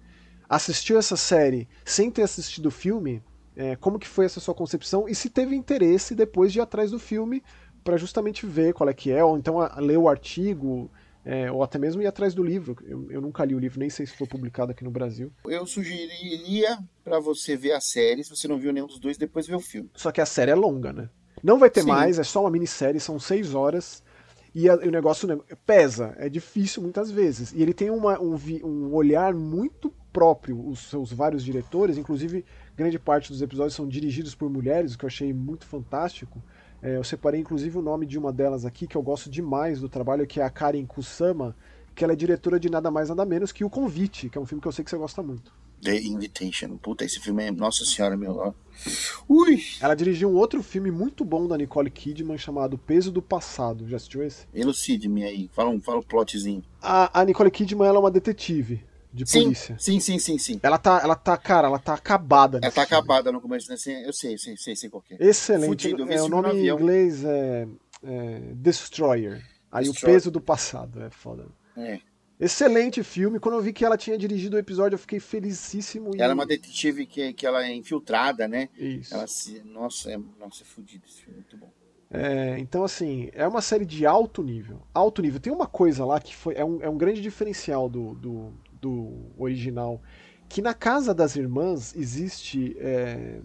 assistiu essa série sem ter assistido o filme, é, como que foi essa sua concepção e se teve interesse depois de ir atrás do filme para justamente ver qual é que é, ou então a, ler o artigo, é, ou até mesmo ir atrás do livro. Eu, eu, nunca li o livro, nem sei se foi publicado aqui no Brasil. Eu sugeriria para você ver a série, se você não viu nenhum dos dois, depois ver o filme. Só que a série é longa, né? Não vai ter Sim. mais, é só uma minissérie, são seis horas. E, a, e o negócio pesa, é difícil muitas vezes. E ele tem uma, um, um olhar muito próprio, os seus vários diretores, inclusive grande parte dos episódios são dirigidos por mulheres, o que eu achei muito fantástico. É, eu separei inclusive o nome de uma delas aqui, que eu gosto demais do trabalho, que é a Karen Kusama, que ela é diretora de nada mais nada menos que O Convite, que é um filme que eu sei que você gosta muito. The Invitation. Puta, esse filme é. Nossa senhora, meu. Ui! Ela dirigiu um outro filme muito bom da Nicole Kidman chamado Peso do Passado. Já assistiu esse? Elucide-me aí. Fala um, fala um plotzinho. A, a Nicole Kidman ela é uma detetive de sim, polícia. Sim, sim, sim, sim. Ela tá, ela tá, cara, ela tá acabada. Ela tá filme. acabada no começo, né? Eu sei, sei, sei, sei qual é. Excelente. Fudido, é, o nome em inglês é, é Destroyer. Aí Destroyer. o peso do passado, é foda. É. Excelente filme. Quando eu vi que ela tinha dirigido o episódio, eu fiquei felicíssimo. Ela é uma detetive que, que ela é infiltrada, né? Isso. Ela se... Nossa, é, nossa, é fodido esse filme, muito bom. É, então, assim, é uma série de alto nível. Alto nível. Tem uma coisa lá que foi, é, um, é um grande diferencial do, do, do original. Que na casa das irmãs existe é,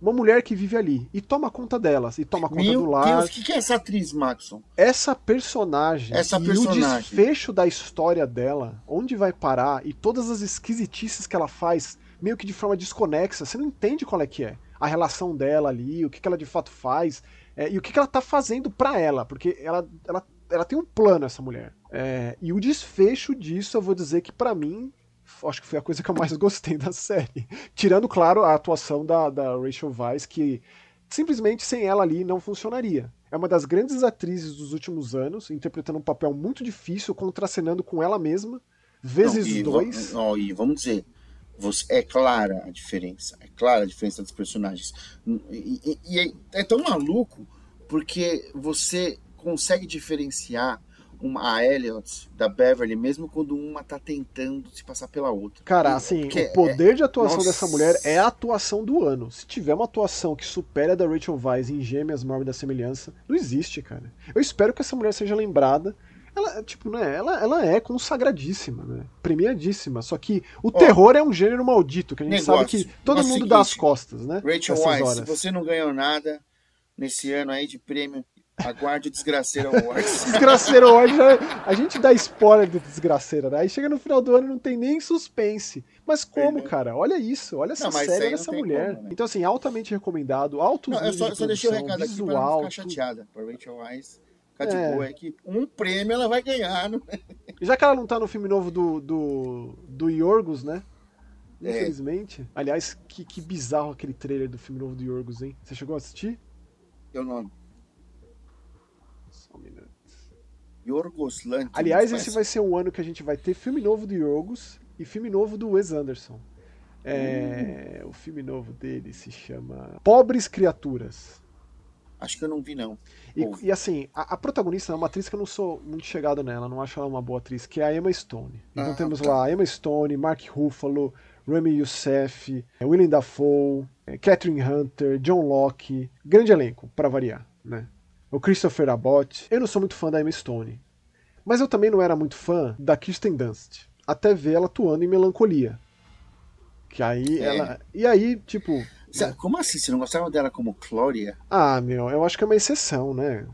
uma mulher que vive ali e toma conta delas e toma conta Meu do lar. Deus, o que, que é essa atriz, Maxon? Essa personagem Essa e personagem. o desfecho da história dela, onde vai parar e todas as esquisitices que ela faz, meio que de forma desconexa, você não entende qual é que é a relação dela ali, o que, que ela de fato faz é, e o que, que ela tá fazendo pra ela, porque ela, ela, ela tem um plano, essa mulher. É, e o desfecho disso, eu vou dizer que para mim acho que foi a coisa que eu mais gostei da série. Tirando, claro, a atuação da, da Rachel Weisz, que simplesmente sem ela ali não funcionaria. É uma das grandes atrizes dos últimos anos, interpretando um papel muito difícil, contracenando com ela mesma, vezes não, e, dois. Não, e vamos dizer, você, é clara a diferença, é clara a diferença dos personagens. E, e, e é, é tão maluco porque você consegue diferenciar uma, a Elliot da Beverly, mesmo quando uma tá tentando se passar pela outra. Cara, assim, Porque o poder é- de atuação Nossa. dessa mulher é a atuação do ano. Se tiver uma atuação que supera a da Rachel Weisz em Gêmeas, Morte da Semelhança, não existe, cara. Eu espero que essa mulher seja lembrada. Ela, tipo, né, ela, ela é consagradíssima, né? Premiadíssima. Só que o terror é um gênero maldito, que a gente negócio, sabe que todo é mundo dá as seguinte, costas, né? Rachel Weisz, se você não ganhou nada nesse ano aí de prêmio, aguarde o Desgraceiro Awards. Desgraceiro hoje, a gente dá spoiler do Desgraceiro, né? Aí chega no final do ano e não tem nem suspense. Mas como, Perdeu. cara? Olha isso, olha essa Não, série, olha essa mulher. como, né? Então, assim, altamente recomendado, altos Não, eu só, de só deixei o recado aqui pra não visual. ficar chateada. Pra Rachel Weisz ficar de É. boa, é que um prêmio ela vai ganhar. Não? Já que ela não tá no filme novo do, do, do Yorgos, né? É. Infelizmente. Aliás, que, que bizarro aquele trailer do filme novo do Yorgos, hein? Você chegou a assistir? Eu não. Um minuto. Yorgos Lanthimos. Aliás, esse vai ser um ano que a gente vai ter filme novo do Yorgos e filme novo do Wes Anderson. É, O filme novo dele se chama Pobres Criaturas. Acho que eu não vi, não. E, e, assim, a, a protagonista é uma atriz que eu não sou muito chegado nela, não acho ela uma boa atriz, que é a Emma Stone. Então Ah, temos tá. lá a Emma Stone, Mark Ruffalo, Remy Youssef, eh, Willem Dafoe, eh, Catherine Hunter, John Locke. Grande elenco, pra variar, né? O Christopher Abbott. Eu não sou muito fã da Emma Stone. Mas eu também não era muito fã da Kirsten Dunst. Até ver ela atuando em Melancolia. Que aí É. ela. E aí, tipo. Cê- Como assim? Você não gostava dela como Clória? Ah, meu, eu acho que é uma exceção, né?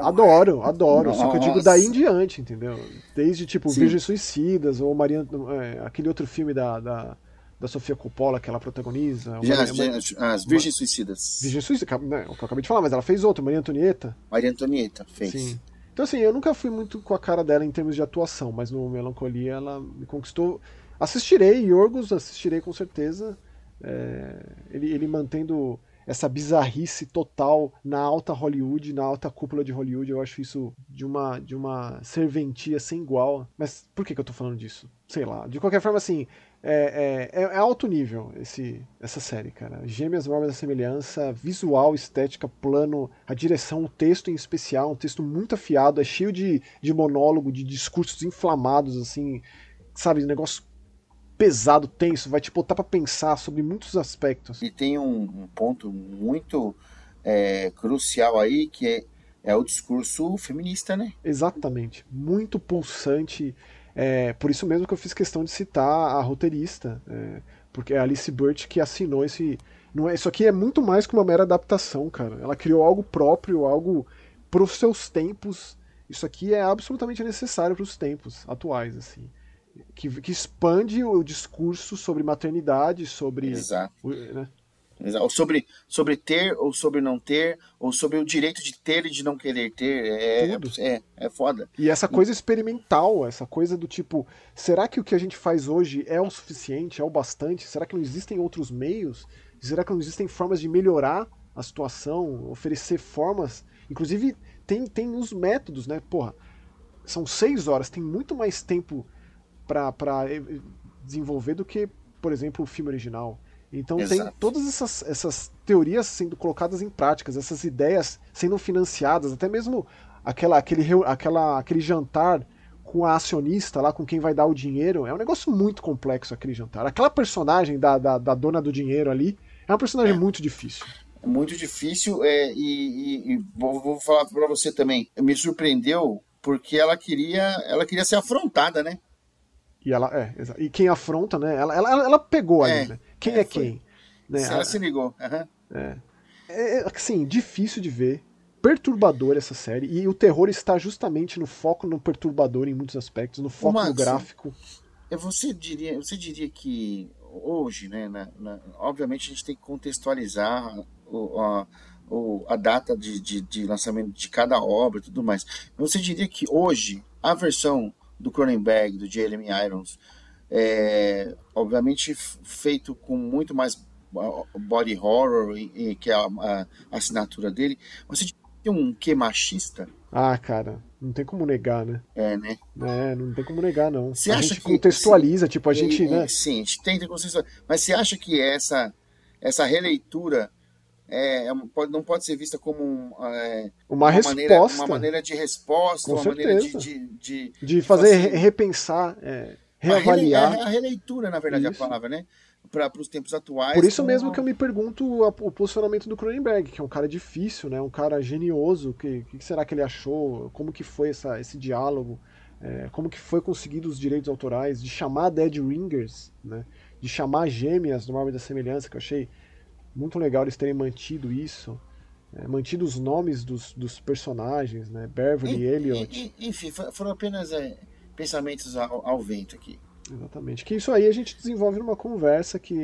Adoro, adoro. Só que eu digo Nossa. daí em diante, entendeu? Desde tipo Sim. Virgens Suicidas, ou Maria, é, aquele outro filme da, da, da Sofia Coppola que ela protagoniza. Já, uma, as, uma, as- as Virgens Suicidas. Virgem Suicida, né, o que eu acabei de falar, mas ela fez outro, Maria Antonieta. Maria Antonieta fez. Sim. Então assim, eu nunca fui muito com a cara dela em termos de atuação, mas no Melancolia ela me conquistou. Assistirei Yorgos, assistirei com certeza. É, ele, ele mantendo essa bizarrice total na alta Hollywood, na alta cúpula de Hollywood, eu acho isso de uma, de uma serventia sem igual. Mas por que, que eu tô falando disso? Sei lá. De qualquer forma, assim, é, é, é alto nível esse, essa série, cara. Gêmeas Mormas da Semelhança, visual, estética, plano, a direção, o texto em especial, um texto muito afiado, é cheio de, de monólogo, de discursos inflamados, assim, sabe, negócio pesado, tenso, vai te botar pra pensar sobre muitos aspectos. E tem um, um ponto muito é, crucial aí, que é, é o discurso feminista, né? Exatamente. Muito pulsante. É, por isso mesmo que eu fiz questão de citar a roteirista, é, porque é a Alice Burt que assinou esse. Não é, isso aqui é muito mais que uma mera adaptação, cara. Ela criou algo próprio, algo pros seus tempos. Isso aqui é absolutamente necessário para os tempos atuais, assim. Que, que expande o discurso sobre maternidade, sobre. Exato. o- né? Ou sobre, sobre ter ou sobre não ter, ou sobre o direito de ter e de não querer ter. É, Tudo. é, é foda. E essa coisa experimental, essa coisa do tipo, será que o que a gente faz hoje é o suficiente, é o bastante? Será que não existem outros meios? Será que não existem formas de melhorar a situação, oferecer formas? Inclusive, tem, tem os métodos, né? Porra, são seis horas, tem muito mais tempo para desenvolver do que, por exemplo, o filme original. Então Exato. tem todas essas, essas teorias sendo colocadas em práticas, essas ideias sendo financiadas, até mesmo aquela, aquele, aquela, aquele jantar com a acionista lá, com quem vai dar o dinheiro, é um negócio muito complexo aquele jantar. Aquela personagem da, da, da dona do dinheiro ali é uma personagem é. muito difícil. É muito difícil é, e, e, e vou, vou falar para você também, me surpreendeu porque ela queria, ela queria ser afrontada, né? E ela é, e quem afronta, né? Ela, ela, ela pegou ali, é, né? Quem é, é quem? Né? Ela se ligou. Uhum. É. é. Assim, difícil de ver. Perturbador essa série. E o terror está justamente no foco no perturbador em muitos aspectos, no foco Max, no gráfico. Você diria, você diria que hoje, né? Na, na, obviamente a gente tem que contextualizar o, a, o, a data de, de, de lançamento de cada obra e tudo mais. Você diria que hoje a versão do Cronenberg, do Jeremy Irons, é, obviamente feito com muito mais body horror, que é a, a, assinatura dele. Você tem um que machista? Ah, cara, não tem como negar, né? É, né? É, não tem como negar, não. Você a acha gente que, contextualiza, sim, tipo, a gente, é, né? Sim, a gente tenta contextualizar. Mas você acha que essa, essa releitura é, é não pode ser vista como é, uma, uma, resposta. Maneira, uma maneira de resposta, Com uma certeza. maneira de, de, de, de fazer repensar, é, reavaliar. A, releitura, na verdade, isso. é a palavra, né? Para os tempos atuais. Por isso mesmo que eu me pergunto a, o posicionamento do Cronenberg, que é um cara difícil, né? Um cara genioso. O que, que, será que ele achou? Como que foi essa, esse diálogo? É, como que foi conseguido os direitos autorais? De chamar Dead Ringers, né? De chamar gêmeas do Marvel da Semelhança, que eu achei muito legal eles terem mantido isso. É, mantido os nomes dos, dos personagens, né? Beverly, e, Elliot. E, enfim, foram apenas é, pensamentos ao, ao, vento aqui. Exatamente. Que isso aí a gente desenvolve numa conversa que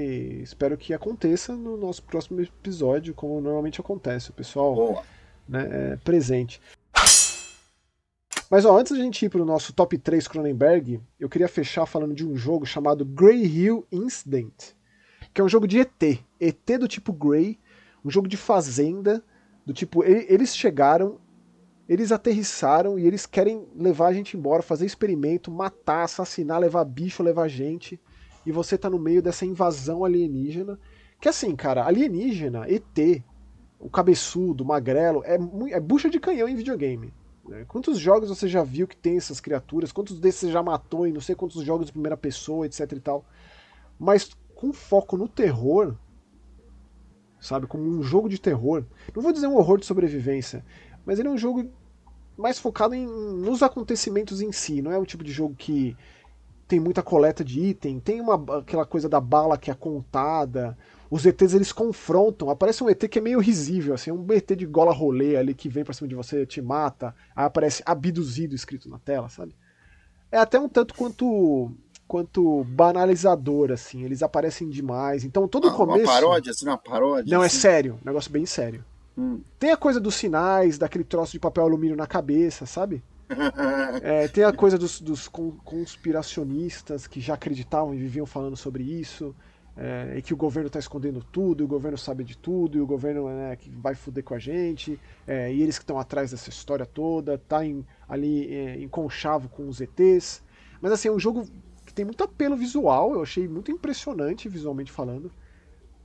espero que aconteça no nosso próximo episódio, como normalmente acontece, o pessoal né, é, presente. Mas ó, antes da gente ir para o nosso top 3 Cronenberg, eu queria fechar falando de um jogo chamado Grey Hill Incident, que é um jogo de ET. ET do tipo Grey, um jogo de fazenda, do tipo. Eles chegaram, eles aterrissaram e eles querem levar a gente embora, fazer experimento, matar, assassinar, levar bicho, levar gente. E você tá no meio dessa invasão alienígena. Que assim, cara, alienígena, ET, o cabeçudo, o magrelo, é, é bucha de canhão em videogame. Né? Quantos jogos você já viu que tem essas criaturas? Quantos desses você já matou em não sei quantos jogos de primeira pessoa, etc e tal? Mas com foco no terror, sabe? Como um jogo de terror. Não vou dizer um horror de sobrevivência, mas ele é um jogo mais focado em, nos acontecimentos em si. Não é o tipo de jogo que tem muita coleta de item, tem uma, aquela coisa da bala que é contada. Os ETs eles confrontam. Aparece um ET que é meio risível, assim, um ET de gola rolê ali que vem pra cima de você, te mata. Aí aparece abduzido escrito na tela, sabe? É até um tanto quanto quanto banalizador, assim. Eles aparecem demais. Então todo o começo. Uma paródia, assim, uma paródia. Não, assim. é sério. Um negócio bem sério. Hum. Tem a coisa dos sinais, daquele troço de papel alumínio na cabeça, sabe? é, tem a coisa dos, dos, conspiracionistas que já acreditavam e viviam falando sobre isso. É, e que o governo está escondendo tudo, e o governo sabe de tudo, e o governo né, que vai fuder com a gente, é, e eles que estão atrás dessa história toda, tá em, ali é, em conchavo com os ETs. Mas assim, é um jogo que tem muito apelo visual, eu achei muito impressionante visualmente falando.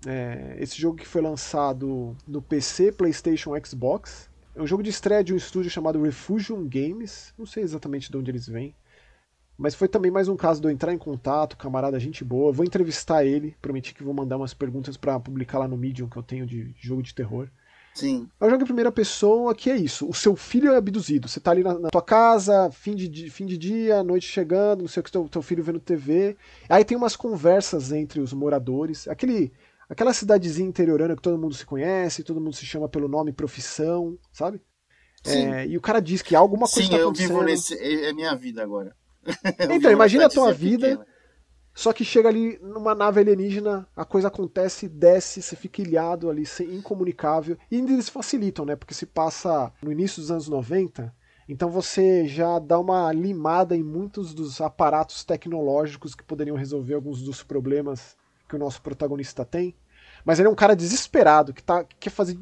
É, esse jogo que foi lançado no PC, PlayStation, Xbox. É um jogo de estreia de um estúdio chamado Refugium Games. Não sei exatamente de onde eles vêm. Mas foi também mais um caso de eu entrar em contato, camarada, gente boa. Vou entrevistar ele. Prometi que vou mandar umas perguntas para publicar lá no Medium que eu tenho de jogo de terror. Sim. É um jogo em primeira pessoa que é isso. O seu filho é abduzido. Você tá ali na, na tua casa, fim de, fim de dia, noite chegando, não sei o que, teu, teu filho vendo TV. Aí tem umas conversas entre os moradores. Aquele, aquela cidadezinha interiorana que todo mundo se conhece, todo mundo se chama pelo nome profissão, sabe? É, e o cara diz que alguma coisa Sim, tá acontecendo. Sim, eu vivo nesse. É, é minha vida agora. então, imagina a tua vida. Pequena. Só que chega ali numa nave alienígena, a coisa acontece, desce, você fica ilhado ali, incomunicável. E ainda eles facilitam, né? Porque se passa no início dos anos 90, então você já dá uma limada em muitos dos aparatos tecnológicos que poderiam resolver alguns dos problemas que o nosso protagonista tem. Mas ele é um cara desesperado, que, tá, que quer fazer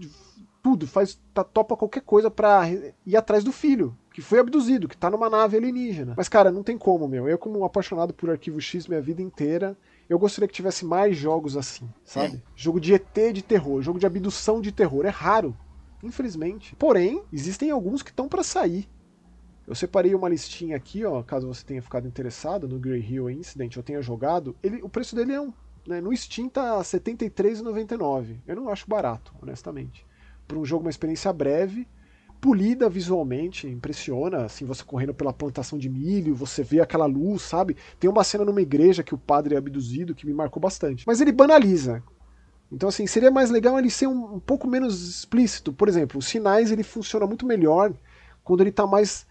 tudo, faz, tá, topa qualquer coisa para ir atrás do filho, que foi abduzido, que tá numa nave alienígena. Mas, cara, não tem como, meu. Eu, como um apaixonado por Arquivo X minha vida inteira, eu gostaria que tivesse mais jogos assim, sabe? É. Jogo de ET de terror, jogo de abdução de terror. É raro, infelizmente. Porém, existem alguns que estão para sair. Eu separei uma listinha aqui, ó, caso você tenha ficado interessado no Grey Hill Incident, eu tenha jogado. Ele, o preço dele é um, né, no Steam tá R$ 73,99. Eu não acho barato, honestamente. Para um jogo uma experiência breve, polida visualmente, impressiona, assim, você correndo pela plantação de milho, você vê aquela luz, sabe? Tem uma cena numa igreja que o padre é abduzido que me marcou bastante. Mas ele banaliza. Então, assim, seria mais legal ele ser um, um pouco menos explícito. Por exemplo, os sinais ele funciona muito melhor quando ele está mais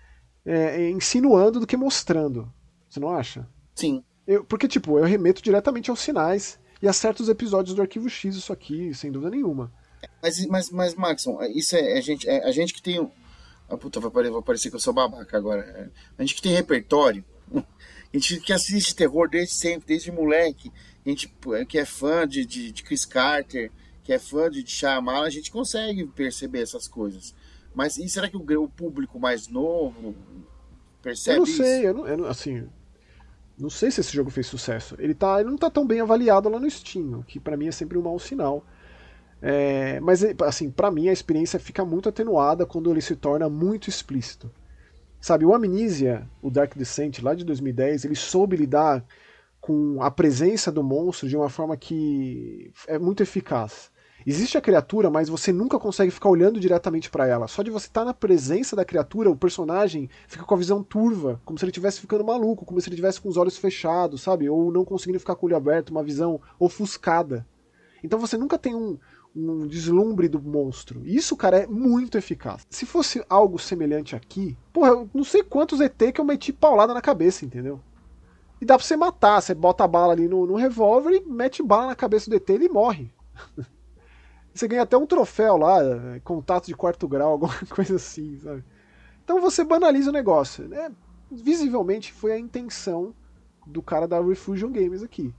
é, insinuando do que mostrando. Você não acha? Sim. Eu, porque, tipo, eu remeto diretamente aos sinais e a certos episódios do Arquivo X, isso aqui, sem dúvida nenhuma. Mas, mas, mas Maxon, isso é, a, gente, é a gente que tem. Ah, puta, vai parecer, vai parecer que eu sou babaca agora. É, a gente que tem repertório, a gente que assiste terror desde sempre, desde moleque, a gente que é fã de, de, de Chris Carter, que é fã de, de Shyamalan, a gente consegue perceber essas coisas. Mas e será que o, o público mais novo percebe Eu não sei, eu não, eu não, assim, não sei se esse jogo fez sucesso. Ele, tá, ele não tá tão bem avaliado lá no Steam, o que para mim é sempre um mau sinal. É, mas, assim, para mim a experiência fica muito atenuada quando ele se torna muito explícito. Sabe, o Amnesia, o Dark Descent, lá de 2010, ele soube lidar com a presença do monstro de uma forma que é muito eficaz. Existe a criatura, mas você nunca consegue ficar olhando diretamente para ela. Só de você estar tá na presença da criatura, o personagem fica com a visão turva, como se ele estivesse ficando maluco, como se ele estivesse com os olhos fechados, sabe? Ou não conseguindo ficar com o olho aberto, uma visão ofuscada. Então você nunca tem um, um deslumbre do monstro. Isso, cara, é muito eficaz. Se fosse algo semelhante aqui, porra, eu não sei quantos ET que eu meti paulada na cabeça, entendeu? E dá pra você matar. Você bota a bala ali no, no revólver e mete bala na cabeça do ET e ele morre. Você ganha até um troféu lá, contato de quarto grau, alguma coisa assim, sabe? Então você banaliza o negócio. Né? Visivelmente foi a intenção do cara da Refusion Games aqui.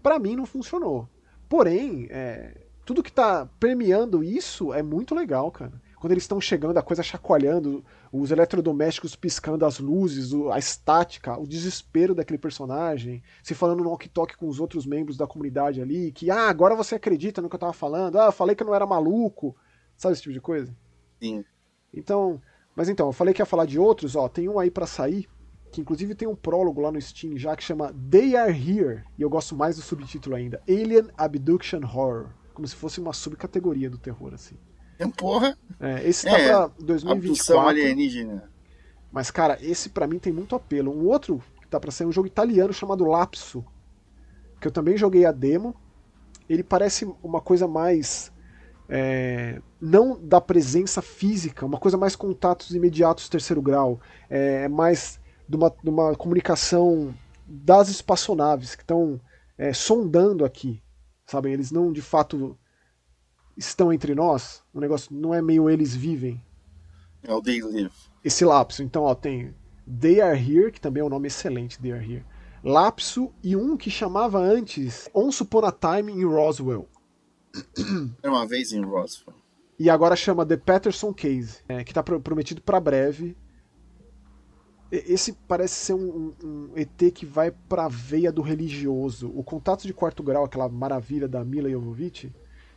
Para mim não funcionou. Porém, é, tudo que tá permeando isso é muito legal, cara quando eles estão chegando, a coisa chacoalhando, os eletrodomésticos piscando as luzes, a estática, o desespero daquele personagem, se falando no walkie-talkie com os outros membros da comunidade ali, que, ah, agora você acredita no que eu tava falando, ah, eu falei que eu não era maluco, sabe esse tipo de coisa? Sim. Então, mas então, eu falei que ia falar de outros, ó, tem um aí para sair, que inclusive tem um prólogo lá no Steam já que chama They Are Here, e eu gosto mais do subtítulo ainda, Alien Abduction Horror, como se fosse uma subcategoria do terror, assim. Porra. É, esse tá é, pra 2024. alienígena. Mas, cara, esse para mim tem muito apelo. Um outro que tá pra sair é um jogo italiano chamado Lapso. Que eu também joguei a demo. Ele parece uma coisa mais. É, não da presença física, uma coisa mais contatos imediatos terceiro grau. É, é mais de uma, de uma comunicação das espaçonaves que estão é, sondando aqui. Sabem? Eles não de fato estão entre nós, o negócio não é meio eles vivem. É o They Live. Esse lapso. Então, ó, tem They Are Here, que também é um nome excelente, They Are Here. Lapso e um que chamava antes Once Upon a Time in Roswell. Era uma vez em Roswell. E agora chama The Patterson Case, é, que está prometido para breve. Esse parece ser um, um, um, ET que vai pra veia do religioso. O Contato de Quarto Grau, aquela maravilha da Mila Jovovich,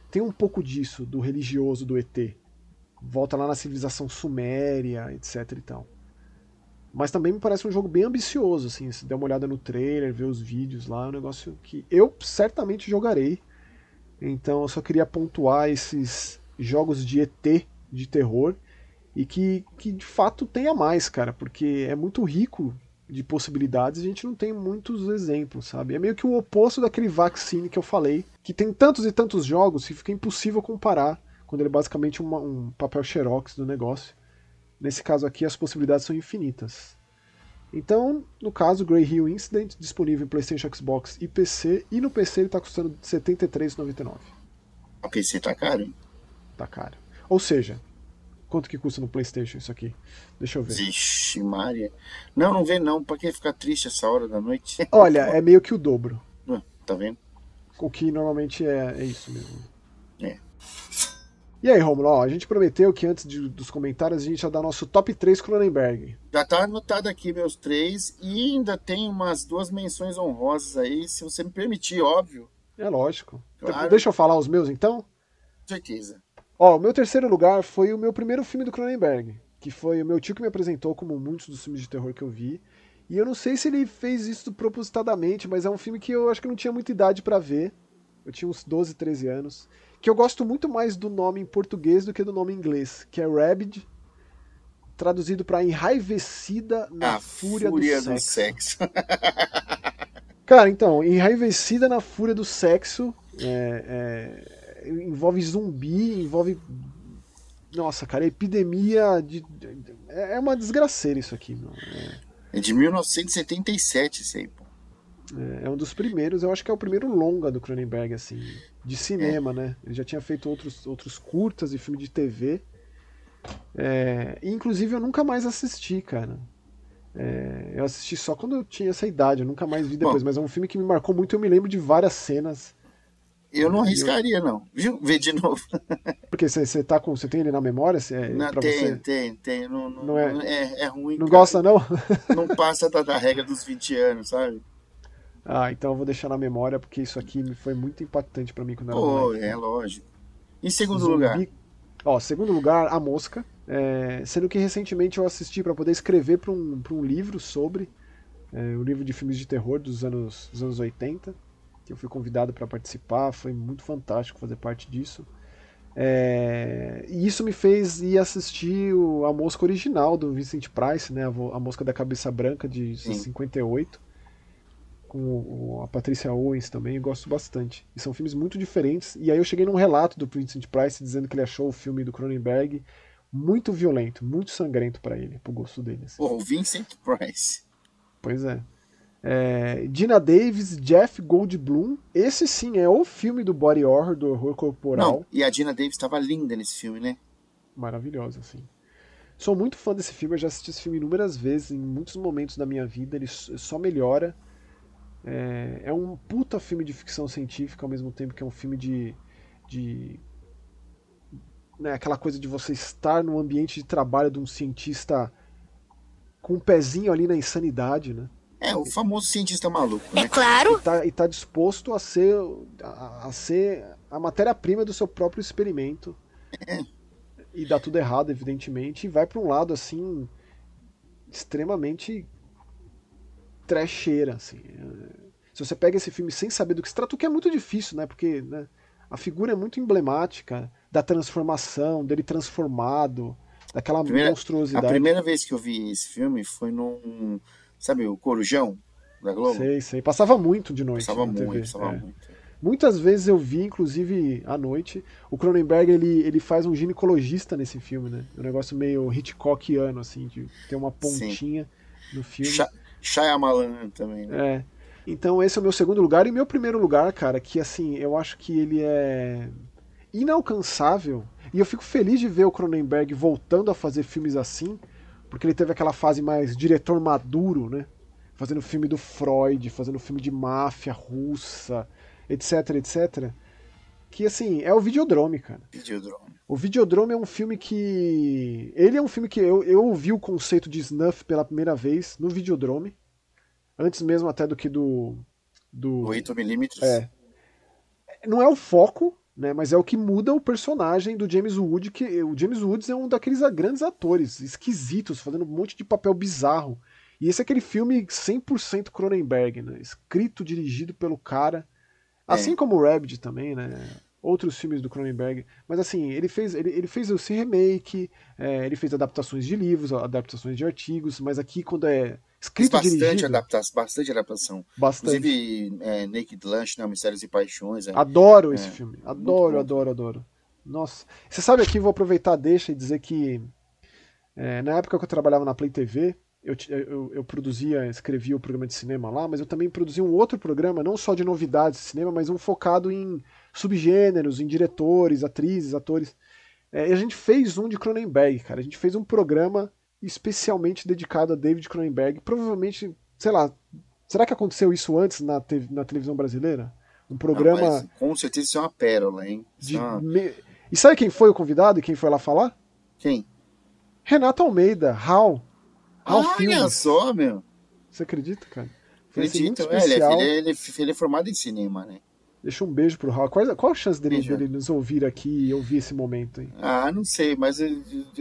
tem um pouco disso, do religioso do ET. Volta lá na civilização suméria, etc e tal. Mas também me parece um jogo bem ambicioso, assim, se der uma olhada no trailer, ver os vídeos lá, é um negócio que eu certamente jogarei. Então eu só queria pontuar esses jogos de ET de terror e que, que de fato tenha mais, cara, porque é muito rico de possibilidades, a gente não tem muitos exemplos, sabe? É meio que o oposto daquele Vaccine que eu falei, que tem tantos e tantos jogos que fica impossível comparar quando ele é basicamente uma, um papel xerox do negócio. Nesse caso aqui, as possibilidades são infinitas. Então, no caso, Grey Hill Incident, disponível em PlayStation, Xbox e PC, e no PC ele está custando R$ 73,99. O PC tá caro? Tá caro. Ou seja, quanto que custa no PlayStation isso aqui? Deixa eu ver. Vixe, Maria. Não, não vê não. Pra que ficar triste essa hora da noite? Olha, é meio que o dobro. Tá vendo? O que normalmente é, é isso mesmo. É. E aí, Romulo, ó, a gente prometeu que antes de, dos comentários a gente ia dar nosso top 3 Cronenberg. Já tá anotado aqui meus três e ainda tem umas duas menções honrosas aí, se você me permitir, óbvio. É lógico. Claro. Deixa eu falar os meus então? Com certeza. Ó, o meu terceiro lugar foi o meu primeiro filme do Cronenberg, que foi o meu tio que me apresentou, como muitos dos filmes de terror que eu vi. E eu não sei se ele fez isso propositadamente, mas é um filme que eu acho que não tinha muita idade para ver. Eu tinha uns 12, 13 anos. Que eu gosto muito mais do nome em português do que do nome em inglês, que é Rabid, traduzido para Enraivecida na A Fúria, fúria do, do Sexo. sexo. Cara, então, Enraivecida na Fúria do Sexo é, é, envolve zumbi, envolve. Nossa, cara, epidemia de. É é uma desgraceira isso aqui, meu. É, É de 1977 esse aí, pô. é- é um dos primeiros, eu acho que é o primeiro longa do Cronenberg, assim, de cinema, né? Ele já tinha feito outros, outros curtas e filme de TV. É, inclusive eu nunca mais assisti, cara. É, eu assisti só quando eu tinha essa idade, eu nunca mais vi depois, Bom. mas é um filme que me marcou muito, eu me lembro de várias cenas. Eu não arriscaria, não. Viu? Ver de novo. Porque você tá com. Você tem ele na memória? Cê, é, Não, tem, você? tem, tem. Não, não, Não é- é, é ruim. Não cara. gosta, não? Não passa da, da regra dos 20 anos, sabe? Ah, então eu vou deixar na memória, porque isso aqui foi muito impactante pra mim quando eu era Pô, é lógico. Em segundo Zumbi- lugar, Ó, segundo lugar, A Mosca. É, sendo que recentemente eu assisti pra poder escrever pra um, pra um livro sobre é, o livro de filmes de terror dos anos, dos anos 80. Que eu fui convidado pra participar, foi muito fantástico fazer parte disso. É, e isso me fez ir assistir o, a Mosca original do Vincent Price, né, a, a Mosca da Cabeça Branca de Sim. 58 com o- a Patrícia Owens também, eu gosto bastante. E são filmes muito diferentes. E aí eu cheguei num relato do Vincent Price dizendo que ele achou o filme do Cronenberg muito violento, muito sangrento pra ele, pro gosto dele. assim. pô, o Vincent Price. Pois é. É, Dina Davis, Jeff Goldblum. Esse sim é o filme do body horror, do horror corporal. Não, e a Dina Davis estava linda nesse filme, né? Maravilhosa, assim. Sou muito fã desse filme, eu já assisti esse filme inúmeras vezes, em muitos momentos da minha vida, ele só melhora. É, é um puta filme de ficção científica, ao mesmo tempo que é um filme de. de né, aquela coisa de você estar no ambiente de trabalho de um cientista com um pezinho ali na insanidade, né? É, o famoso cientista maluco, É né? claro. E tá, e tá disposto a ser, a, a ser a matéria-prima do seu próprio experimento. E dá tudo errado, evidentemente, e vai pra um lado assim extremamente trecheira, assim. É, Se você pega esse filme sem saber do que se trata, o que é muito difícil, né? Porque né, a figura é muito emblemática da transformação, dele transformado, daquela Primeira- A monstruosidade. primeira vez que eu vi esse filme foi num. Sabe, o Corujão da Globo? Sei, sei. Passava muito de noite Passava muito, TV. passava é. muito. Muitas vezes eu vi, inclusive à noite, o Cronenberg ele, ele faz um ginecologista nesse filme, né? Um negócio meio Hitchcockiano, assim, de ter uma pontinha no filme. Sha- Shyamalan também, né? É. Então esse é o meu segundo lugar. E meu primeiro lugar, cara, que assim, eu acho que ele é inalcançável. E eu fico feliz de ver o Cronenberg voltando a fazer filmes assim, porque ele teve aquela fase mais diretor maduro, né? Fazendo filme do Freud, fazendo filme de máfia russa, etc, etc. Que assim, é o Videodrome, cara. Videodrome. O Videodrome é um filme que. Ele é um filme que eu, eu ouvi o conceito de snuff pela primeira vez no Videodrome. Antes mesmo até do que do. do 8mm. é. Não é o foco, né? Mas é o que muda o personagem do James Wood, que o James Woods é um daqueles grandes atores, esquisitos, fazendo um monte de papel bizarro. E esse é aquele filme 100% Cronenberg, né? Escrito, dirigido pelo cara. Assim como o Rabbit também, né? Outros filmes do Cronenberg. Mas assim, ele fez, ele, ele fez esse remake, é, ele fez adaptações de livros, adaptações de artigos, mas aqui quando é escrito bastante, dirigido, bastante adaptação. bastante. Inclusive, é, Naked Lunch, né? Mistérios e Paixões. é. Adoro esse É, filme. Adoro, adoro, adoro. Nossa. Você sabe aqui, vou aproveitar, deixa e dizer que é, na época que eu trabalhava na Play TV, eu, eu, eu, produzia, escrevia o programa de cinema lá, mas eu também produzia um outro programa, não só de novidades de cinema, mas um focado em subgêneros, em diretores, atrizes, atores. É, e a gente fez um de Cronenberg, cara. A gente fez um programa especialmente dedicado a David Cronenberg. Provavelmente, sei lá, será que aconteceu isso antes na, te na televisão brasileira? Um programa. Não, com certeza isso é uma pérola, hein? De... É uma... E sabe quem foi o convidado e quem foi lá falar? Quem? Renato Almeida, Hal. Hal Olha Filmes. só, meu. Você acredita, cara? Foi Acredito, assim, é, ele, é, ele, é, ele é formado em cinema, né? Deixa um beijo pro Hal. Qual, qual a chance dele, dele, nos ouvir aqui e ouvir esse momento aí? Ah, não sei, mas é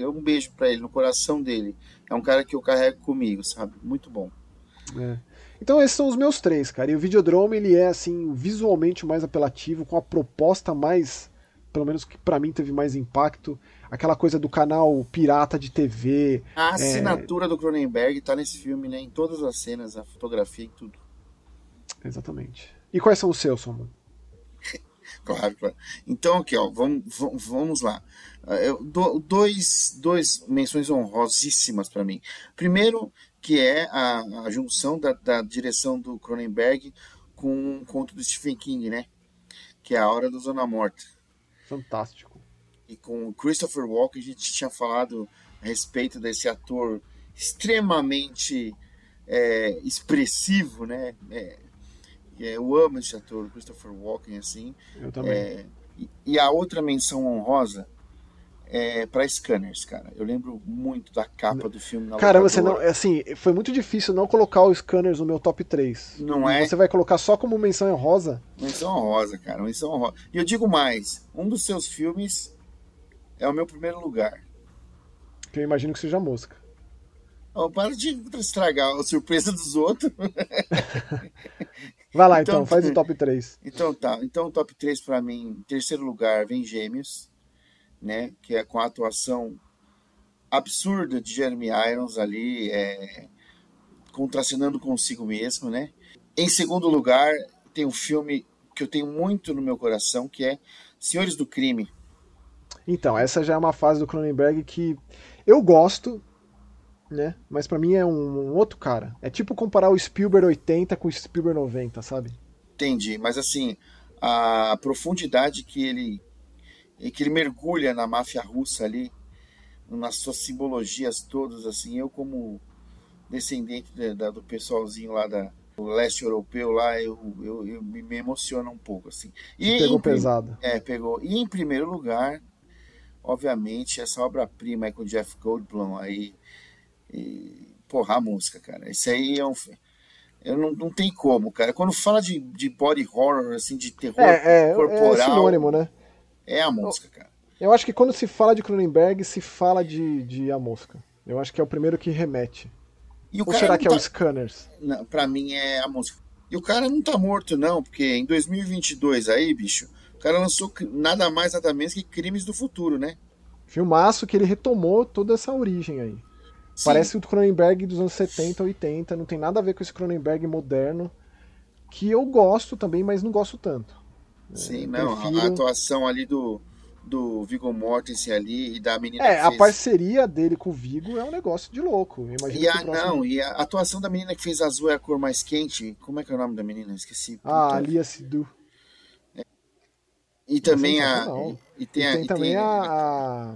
um beijo para ele, no coração dele. É um cara que eu carrego comigo, sabe? Muito bom. É. Então esses são os meus três, cara. E o Videodrome, ele é, assim, visualmente mais apelativo, com a proposta mais pelo menos que para mim teve mais impacto, aquela coisa do canal pirata de TV. A é, assinatura é... do Cronenberg tá nesse filme, né? Em todas as cenas, a fotografia e tudo. Exatamente. E quais são os seus, Samuel? Claro, claro. Então, aqui, ó, vamos, vamos lá. É, eu dou dois, dois menções honrosíssimas para mim. Primeiro, que é a, a junção da, da, direção do Cronenberg com um conto do Stephen King, né? Que é A Hora da Zona Morta. Fantástico. E com o Christopher Walken a gente tinha falado a respeito desse ator extremamente é, expressivo, né? É, eu amo esse ator, Christopher Walken, assim. Eu também. É, e, e, a outra menção honrosa é para Scanners, cara. Eu lembro muito da capa do filme na Caramba, você não. Assim, foi muito difícil não colocar o Scanners no meu top 3. Não é? Você vai colocar só como menção honrosa? Menção honrosa, cara. Menção honrosa. E eu digo mais: um dos seus filmes é o meu primeiro lugar. Que eu imagino que seja Mosca. Oh, para de estragar a surpresa dos outros. Vai lá então, então, faz o top 3. Então tá. Então o top 3 para mim, em terceiro lugar vem Gêmeos né? Que é com a atuação absurda de Jeremy Irons ali, é, contracenando consigo mesmo, né? Em segundo lugar, tem um filme que eu tenho muito no meu coração, que é Senhores do Crime. Então, essa já é uma fase do Cronenberg que eu gosto, né? Mas para mim é um, um, outro cara. É tipo comparar o Spielberg 80 com o Spielberg 90, sabe? Entendi, mas assim, a profundidade que ele que ele mergulha na máfia russa ali, nas suas simbologias todas, assim, eu como descendente de, do pessoalzinho lá da, do leste europeu lá, eu, eu, eu me, me emociona um pouco, assim. E pegou em, pesado. É, pegou. E em primeiro lugar, obviamente, essa obra-prima aí com o Jeff Goldblum aí, e, porra, a música, cara, isso aí é um... Eu não, não tem como, cara. Quando fala de, de body horror, assim, de terror é, é, corporal... É sinônimo, né? É a mosca, cara. Eu acho que quando se fala de Cronenberg, se fala de, de A Mosca. Eu acho que é o primeiro que remete. E Ou será que tá... é o Scanners? Não, pra mim é A Mosca. E o cara não tá morto, não, porque em 2022 aí, bicho, o cara lançou nada mais, nada menos que Crimes do Futuro, né? Filmaço que ele retomou toda essa origem aí. Sim. Parece o Cronenberg dos anos 70, 80, não tem nada a ver com esse Cronenberg moderno, que eu gosto também, mas não gosto tanto. Sim, não, prefiro... a atuação ali do, do Viggo Mortensen ali e da menina É, a parceria dele com o Viggo é um negócio de louco. e a, próximo... não, e a atuação da menina que fez azul é a cor mais quente. Como é que é o nome da menina? Esqueci. Ah. Lia Sidu. É. E também a e, e, tem, e tem a, também tem, a,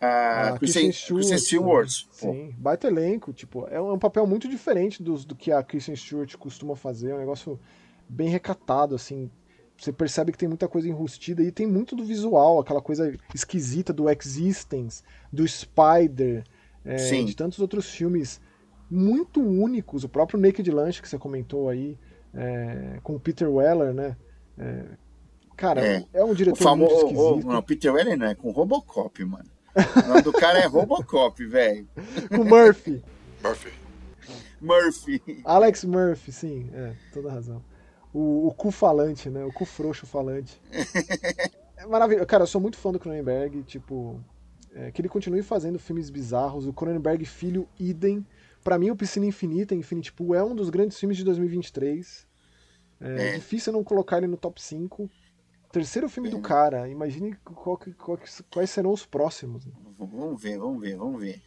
a, a Kristen, Kristen Stewart. Sim, baita elenco, tipo, é um papel muito diferente do, do que a Kristen Stewart costuma fazer, é um negócio bem recatado, assim, você percebe que tem muita coisa enrustida e tem muito do visual, aquela coisa esquisita do Existence, do Spider, é, de tantos outros filmes muito únicos. O próprio Naked Lunch que você comentou aí, é, com o Peter Weller, né? É, cara, é. é. um diretor o famoso, muito esquisito. O, não, Peter Weller não é com Robocop, mano. O nome do cara é Robocop, velho. Com Murphy. Murphy. Murphy. Alex Murphy, sim, é, toda razão o, o cu falante, né? O cu frouxo falante. é maravilhoso. Cara, eu sou muito fã do Cronenberg, tipo. É, que ele continue fazendo filmes bizarros. O Cronenberg Filho, idem. Para mim, o Piscina Infinita, Infinity Pool, é um dos grandes filmes de 2023. É, é. difícil não colocar ele no top 5. Terceiro filme é. do cara. Imagine qual, qual, quais serão os próximos. Vamos ver, vamos ver, vamos ver.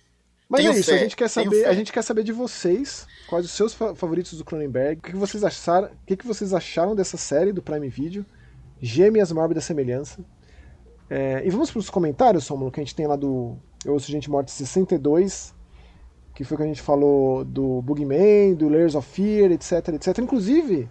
Mas tenho é isso, fé, a gente quer saber, a gente quer saber de vocês, quais os seus favoritos do Cronenberg, o que vocês acharam, o que vocês acharam dessa série do Prime Video, Gêmeas Mórbida Semelhança. É, e vamos para os comentários, Sômulo, que a gente tem lá do Eu Ouço Gente Morta 62, que foi que a gente falou do Bugman, do Layers of Fear, etc, etc. Inclusive,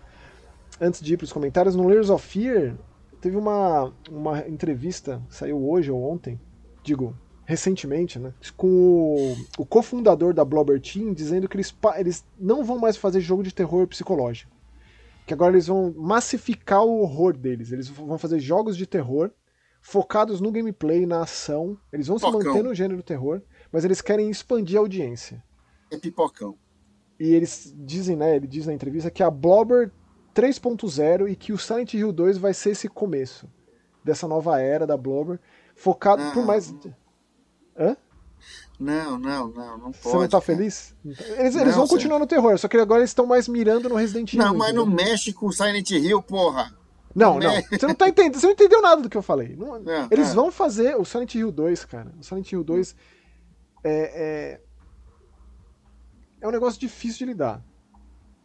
antes de ir para os comentários, no Layers of Fear teve uma, uma entrevista, saiu hoje ou ontem, digo, recentemente, né, com o, o cofundador da Blobber Team dizendo que eles, eles não vão mais fazer jogo de terror psicológico. Que agora eles vão massificar o horror deles. Eles vão fazer jogos de terror focados no gameplay, na ação. Eles vão Pipocão. se manter no gênero terror, mas eles querem expandir a audiência. É pipocão. E eles dizem, né? Ele diz na entrevista que a Blobber 3.0 e que o Silent Hill 2 vai ser esse começo dessa nova era da Blobber, focado não, por mais. Hã? Não, não, não, não pode. Você não tá feliz? Eles, não, eles vão continuar no terror, só que agora eles estão mais mirando no Resident Evil. Não, mas não mexe com o Silent Hill, porra. Não, não. Você não tá entendendo, você não entendeu nada do que eu falei. Não, eles vão fazer o Silent Hill 2, cara. O Silent Hill 2 é, é, é um negócio difícil de lidar.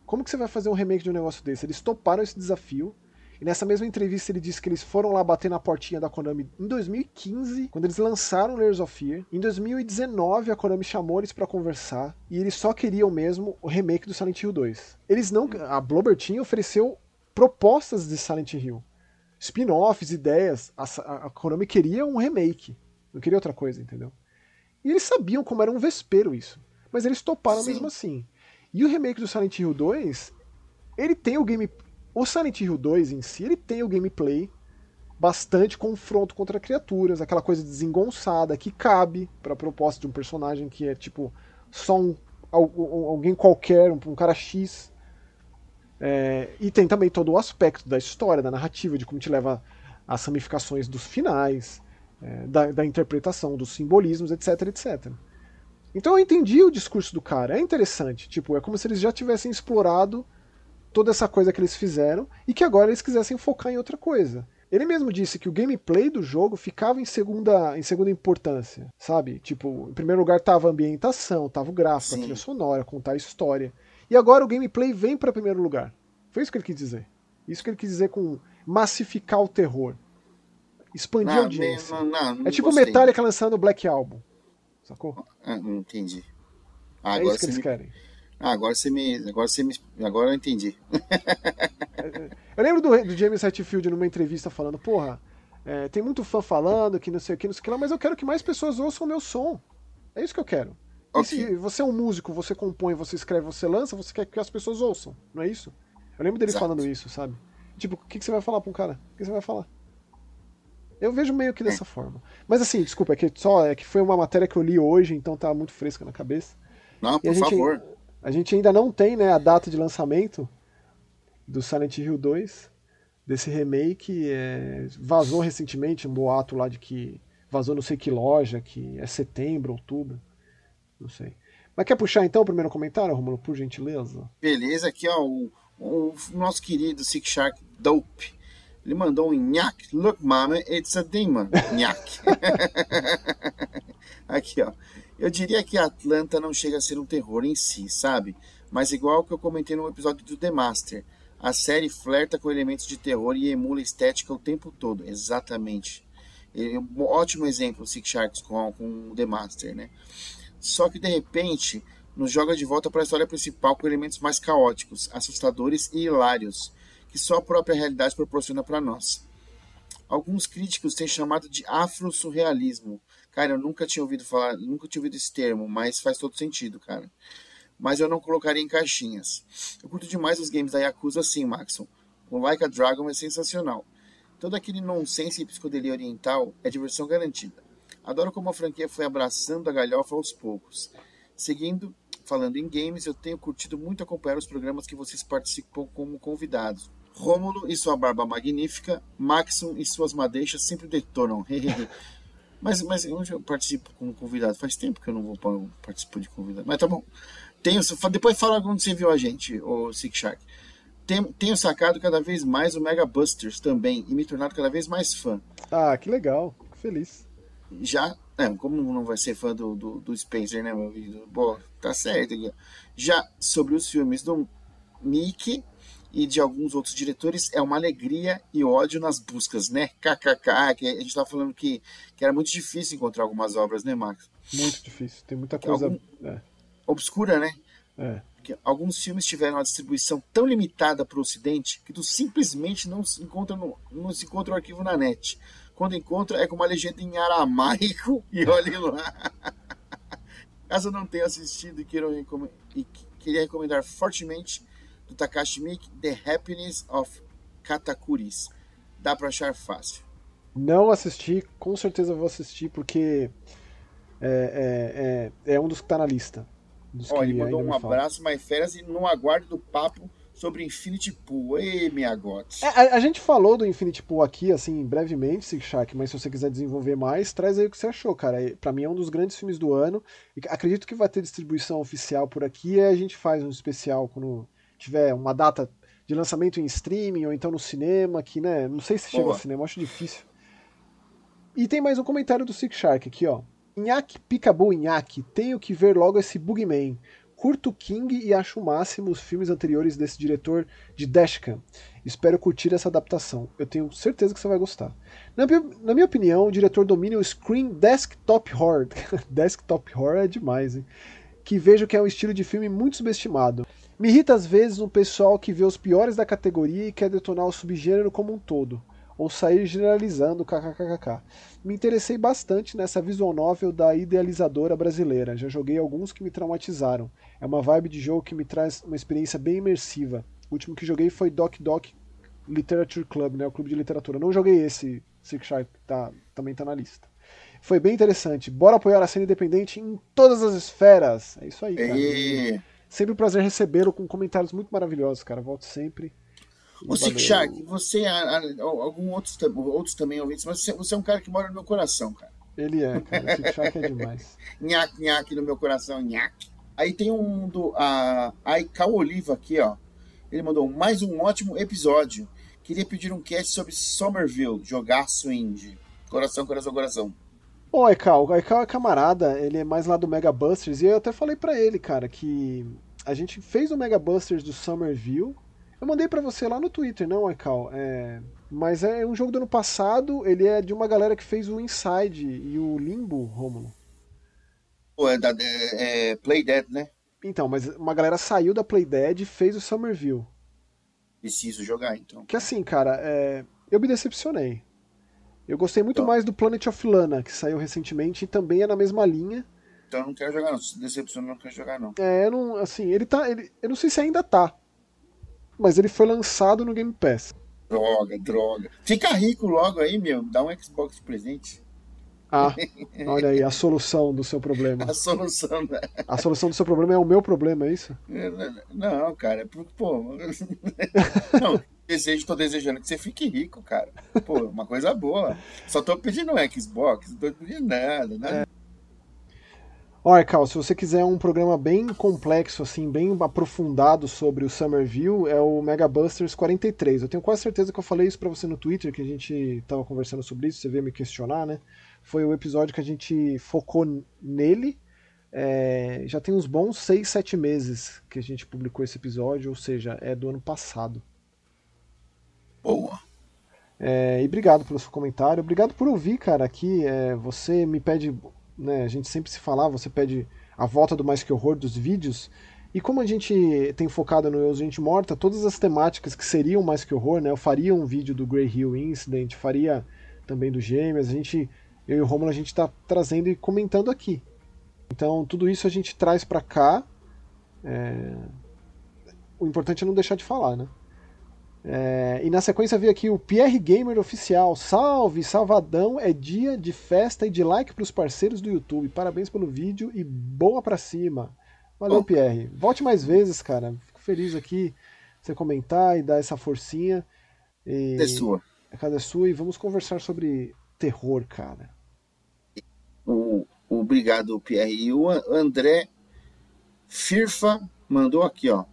Como que você vai fazer um remake de um negócio desse? Eles toparam esse desafio. E nessa mesma entrevista ele disse que eles foram lá bater na portinha da Konami em 2015, quando eles lançaram Layers of Fear. Em 2019 a Konami chamou eles para conversar e eles só queriam mesmo o remake do Silent Hill 2. Eles não, a Blobber Team ofereceu propostas de Silent Hill, spin-offs, ideias. A, a, a Konami queria um remake, não queria outra coisa, entendeu? E eles sabiam como era um vespeiro isso, mas eles toparam Sim. mesmo assim. E o remake do Silent Hill 2, ele tem o game. O Silent Hill 2 em si, ele tem o gameplay bastante confronto contra criaturas, aquela coisa desengonçada que cabe para a proposta de um personagem que é tipo só um, alguém qualquer, um, um cara X. É, e tem também todo o aspecto da história, da narrativa, de como te leva às ramificações dos finais, é, da, da interpretação, dos simbolismos, etc, etc. Então eu entendi o discurso do cara, é interessante. Tipo, é como se eles já tivessem explorado toda essa coisa que eles fizeram e que agora eles quisessem focar em outra coisa. Ele mesmo disse que o gameplay do jogo ficava em segunda, em segunda importância, sabe? Tipo, em primeiro lugar tava a ambientação, tava o gráfico, Sim. a trilha sonora, contar a história. E agora o gameplay vem para primeiro lugar. Foi isso que ele quis dizer. Isso que ele quis dizer com massificar o terror. Expandir não, a audiência. Não, não, não é tipo gostei. Metallica lançando o Black Album. Sacou? Ah, não entendi. Ah, é agora isso que eles me... querem. Ah, agora você me. Agora você me. Agora eu entendi. eu lembro do, do James Hetfield numa entrevista falando, porra, é, tem muito fã falando que não sei o que, não sei o que lá, mas eu quero que mais pessoas ouçam o meu som. É isso que eu quero. Okay. E se você é um músico, você compõe, você escreve, você lança, você quer que as pessoas ouçam, não é isso? Eu lembro dele Exato. falando isso, sabe? Tipo, o que, que você vai falar pra um cara? O que você vai falar? Eu vejo meio que dessa é. forma. Mas assim, desculpa, é que só é que foi uma matéria que eu li hoje, então tá muito fresca na cabeça. Não, por a gente, favor. A gente ainda não tem, né, a data de lançamento do Silent Hill 2, desse remake. É, vazou recentemente um boato lá de que vazou não sei que loja, que é setembro, outubro. Não sei. Mas quer puxar então o primeiro comentário, Romulo, por gentileza? Beleza, aqui ó, o, o nosso querido Sick Shark Dope ele mandou um nhaque. Look, mama, it's a demon. Nhaque. Aqui, ó. Eu diria que Atlanta não chega a ser um terror em si, sabe? Mas igual que eu comentei no episódio do The Master. A série flerta com elementos de terror e emula estética o tempo todo. Exatamente. Um ótimo exemplo, Six Sharks com, com The Master, né? Só que de repente nos joga de volta para a história principal com elementos mais caóticos, assustadores e hilários que só a própria realidade proporciona para nós. Alguns críticos têm chamado de afro-surrealismo. Cara, eu nunca tinha ouvido falar, nunca tinha ouvido esse termo, mas faz todo sentido, cara. Mas eu não colocaria em caixinhas. Eu curto demais os games da Yakuza assim, Maxon. O Like a Dragon é sensacional. Todo aquele nonsense e psicodelia oriental é diversão garantida. Adoro como a franquia foi abraçando a galhofa aos poucos. Seguindo, falando em games, eu tenho curtido muito acompanhar os programas que vocês participam como convidados. Rômulo e sua barba magnífica, Maxon e suas madeixas sempre detonam. mas, mas hoje eu participo como convidado. Faz tempo que eu não vou participar de convidado. Mas tá bom. Tenho, depois fala onde você viu a gente, o Sick Shark. Tenho, tenho sacado cada vez mais o Mega Busters também e me tornado cada vez mais fã. Ah, que legal. Fico feliz. já, é, como não vai ser fã do, do, do Spencer, né, meu? Bom, tá certo. Já sobre os filmes do Mickey e de alguns outros diretores, é uma alegria e ódio nas buscas, né? KKK, que a gente tava falando que, que era muito difícil encontrar algumas obras, né, Max? Muito difícil, tem muita coisa. Algum... É. Obscura, né? É. Porque alguns filmes tiveram uma distribuição tão limitada para o Ocidente que tu simplesmente não se encontra no, não se encontra o arquivo na net. Quando encontra, é com uma legenda em aramaico e olhe lá. Caso não tenha assistido e queira, e queria recomendar fortemente do Takashi Miike, The Happiness of Katakuris. Dá para achar fácil. Não assisti, com certeza vou assistir, porque é, é, é, é um dos que está na lista. Ó, ele mandou um abraço, mais férias, e não aguarde do papo sobre Infinity Pool. Ei, minha gote. É, a, a, gente falou do Infinity Pool aqui, assim, brevemente, Shark, mas se você quiser desenvolver mais, traz aí o que você achou, cara. Para mim é um dos grandes filmes do ano. Acredito que vai ter distribuição oficial por aqui e a gente faz um especial quando tiver uma data de lançamento em streaming ou então no cinema, que, né, não sei se chega ao cinema, acho difícil. E tem mais um comentário do Sig Shark aqui, ó. Nhaque Picabu Nhaque, tenho que ver logo esse Bugman. Curto King e acho o máximo os filmes anteriores desse diretor de Dashcam. Espero curtir essa adaptação. Eu tenho certeza que você vai gostar. Na, na minha opinião, o diretor domina o Screen Desktop Horror. desktop Horror é demais, hein? Que vejo que é um estilo de filme muito subestimado. Me irrita às vezes um pessoal que vê os piores da categoria e quer detonar o subgênero como um todo ou sair generalizando kkkk. Me interessei bastante nessa visual novel da idealizadora brasileira. Já joguei alguns que me traumatizaram. É uma vibe de jogo que me traz uma experiência bem imersiva. O último que joguei foi Doc Doc Literature Club, né, o clube de literatura. Não joguei esse Six Shark, tá, também tá na lista. Foi bem interessante. Bora apoiar a cena independente em todas as esferas. É isso aí, cara. E... Sempre um prazer recebê-lo com comentários muito maravilhosos, cara. Volto sempre. O Sick Shark, você, algum outros, outros também ouvintes, mas você, você, é um cara que mora no meu coração, cara. Ele é, cara. O Shark é demais. nhaque, nhaque no meu coração, nhaque. Aí tem um do a Aikau Oliva aqui, ó. Ele mandou mais um ótimo episódio. Queria pedir um cast sobre Somerville, jogaço indie. Coração, coração, coração. Bom, Aikau, o Aikau é camarada, ele é mais lá do Mega Busters, e eu até falei para ele, cara, que a gente fez o Mega Busters do Somerville, eu mandei para você lá no Twitter, não, Aikau. É... Mas é um jogo do ano passado, ele é de uma galera que fez o Inside e o Limbo, Romulo. Pô, é da é, é Play Dead, né? Então, mas uma galera saiu da Play Dead e fez o Somerville. Preciso jogar, então. Que assim, cara, é... eu me decepcionei. Eu gostei muito então. mais do Planet of Lana, que saiu recentemente e também é na mesma linha. Então eu não quero jogar não, se decepcionou não quero jogar não. É, eu não, assim, ele tá, ele, eu não sei se ainda tá, mas ele foi lançado no Game Pass. Droga, droga. Fica rico logo aí, meu. Dá um Xbox presente. Ah, olha aí, a solução do seu problema. A solução, né? A solução do seu problema é o meu problema, é isso? Não, cara, é porque, pô. Não, desejo, tô desejando que você fique rico, cara. Pô, uma coisa boa. Só tô pedindo um Xbox, não tô pedindo nada, né? É. Olha, Cal, se você quiser um programa bem complexo, assim, bem aprofundado sobre o Summerville, é o Mega Busters 43. Eu tenho quase certeza que eu falei isso para você no Twitter, que a gente tava conversando sobre isso, você veio me questionar, né? Foi o episódio que a gente focou nele. É, já tem uns bons 6, 7 meses que a gente publicou esse episódio, ou seja, é do ano passado. Boa! É, e obrigado pelo seu comentário, obrigado por ouvir, cara. Aqui é, você me pede né, a gente sempre se fala, você pede a volta do Mais Que Horror dos vídeos, e como a gente tem focado no Eu Gente Morta, todas as temáticas que seriam Mais Que Horror, né, eu faria um vídeo do Grey Hill Incident, faria também do Gêmeas, a gente, eu e o Romulo, a gente está trazendo e comentando aqui. Então, tudo isso a gente traz para cá, é... o importante é não deixar de falar, né? É, e na sequência veio aqui o Pierre Gamer Oficial. Salve, salvadão! É dia de festa e de like para os parceiros do YouTube. Parabéns pelo vídeo e boa pra cima. Valeu, oh. Pierre. Volte mais vezes, cara. Fico feliz aqui você comentar e dar essa forcinha. E... É sua. A casa é sua e vamos conversar sobre terror, cara. O, obrigado, Pierre. E o André Firfa mandou aqui, ó.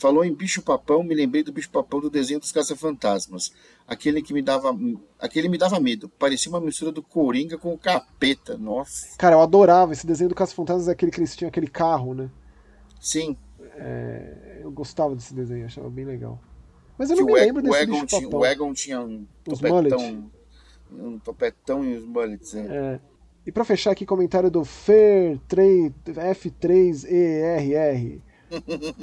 Falou em bicho-papão, me lembrei do bicho-papão do desenho dos Caça-Fantasmas. Aquele que me dava. Aquele me dava medo. Parecia uma mistura do Coringa com o capeta. Nossa. Cara, eu adorava esse desenho do Caça-Fantasmas, é aquele que eles tinham aquele carro, né? Sim. É, eu gostava desse desenho, achava bem legal. Mas eu não que me lembro desse Egon tinha, O Egon tinha um os topetão. Um topetão e os mullets. É. é. E pra fechar aqui, comentário do Fer F3ERR.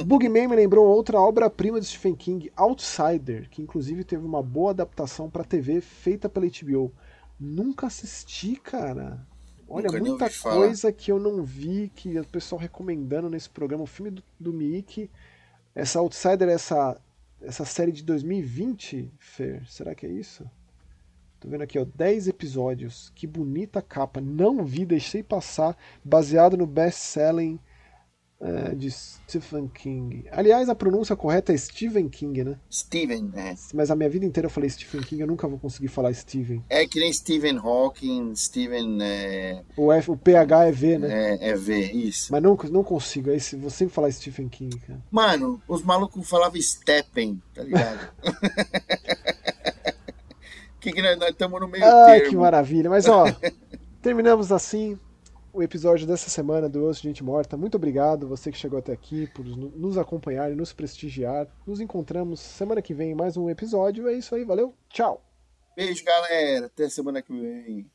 Bugman me lembrou outra obra-prima de Stephen King, Outsider, que inclusive teve uma boa adaptação para TV feita pela HBO. Nunca assisti, cara. Olha, Nunca muita coisa que eu não vi, que o pessoal recomendando nesse programa. O filme do, do Mickey, essa Outsider, essa, essa série de 2020, Fer, será que é isso? Tô vendo aqui, ó, 10 episódios. Que bonita capa. Não vi, deixei passar. Baseado no best-selling é, de Stephen King. Aliás, a pronúncia correta é Stephen King, né? Stephen, é. Mas a minha vida inteira eu falei Stephen King, eu nunca vou conseguir falar Stephen. É que nem Stephen Hawking, Stephen. É... O, F, o PH é V, né? É, é V, isso. Mas não, não consigo, aí vou sempre falar Stephen King, cara. Mano, os malucos falavam Stephen, tá ligado? que, que nós estamos no meio Ai, termo. que maravilha. Mas ó, terminamos assim o episódio dessa semana do Osso de Gente Morta. Muito obrigado, você que chegou até aqui, por nos acompanhar e nos prestigiar. Nos encontramos semana que vem em mais um episódio. É isso aí, valeu, tchau! Beijo, galera. Até semana que vem.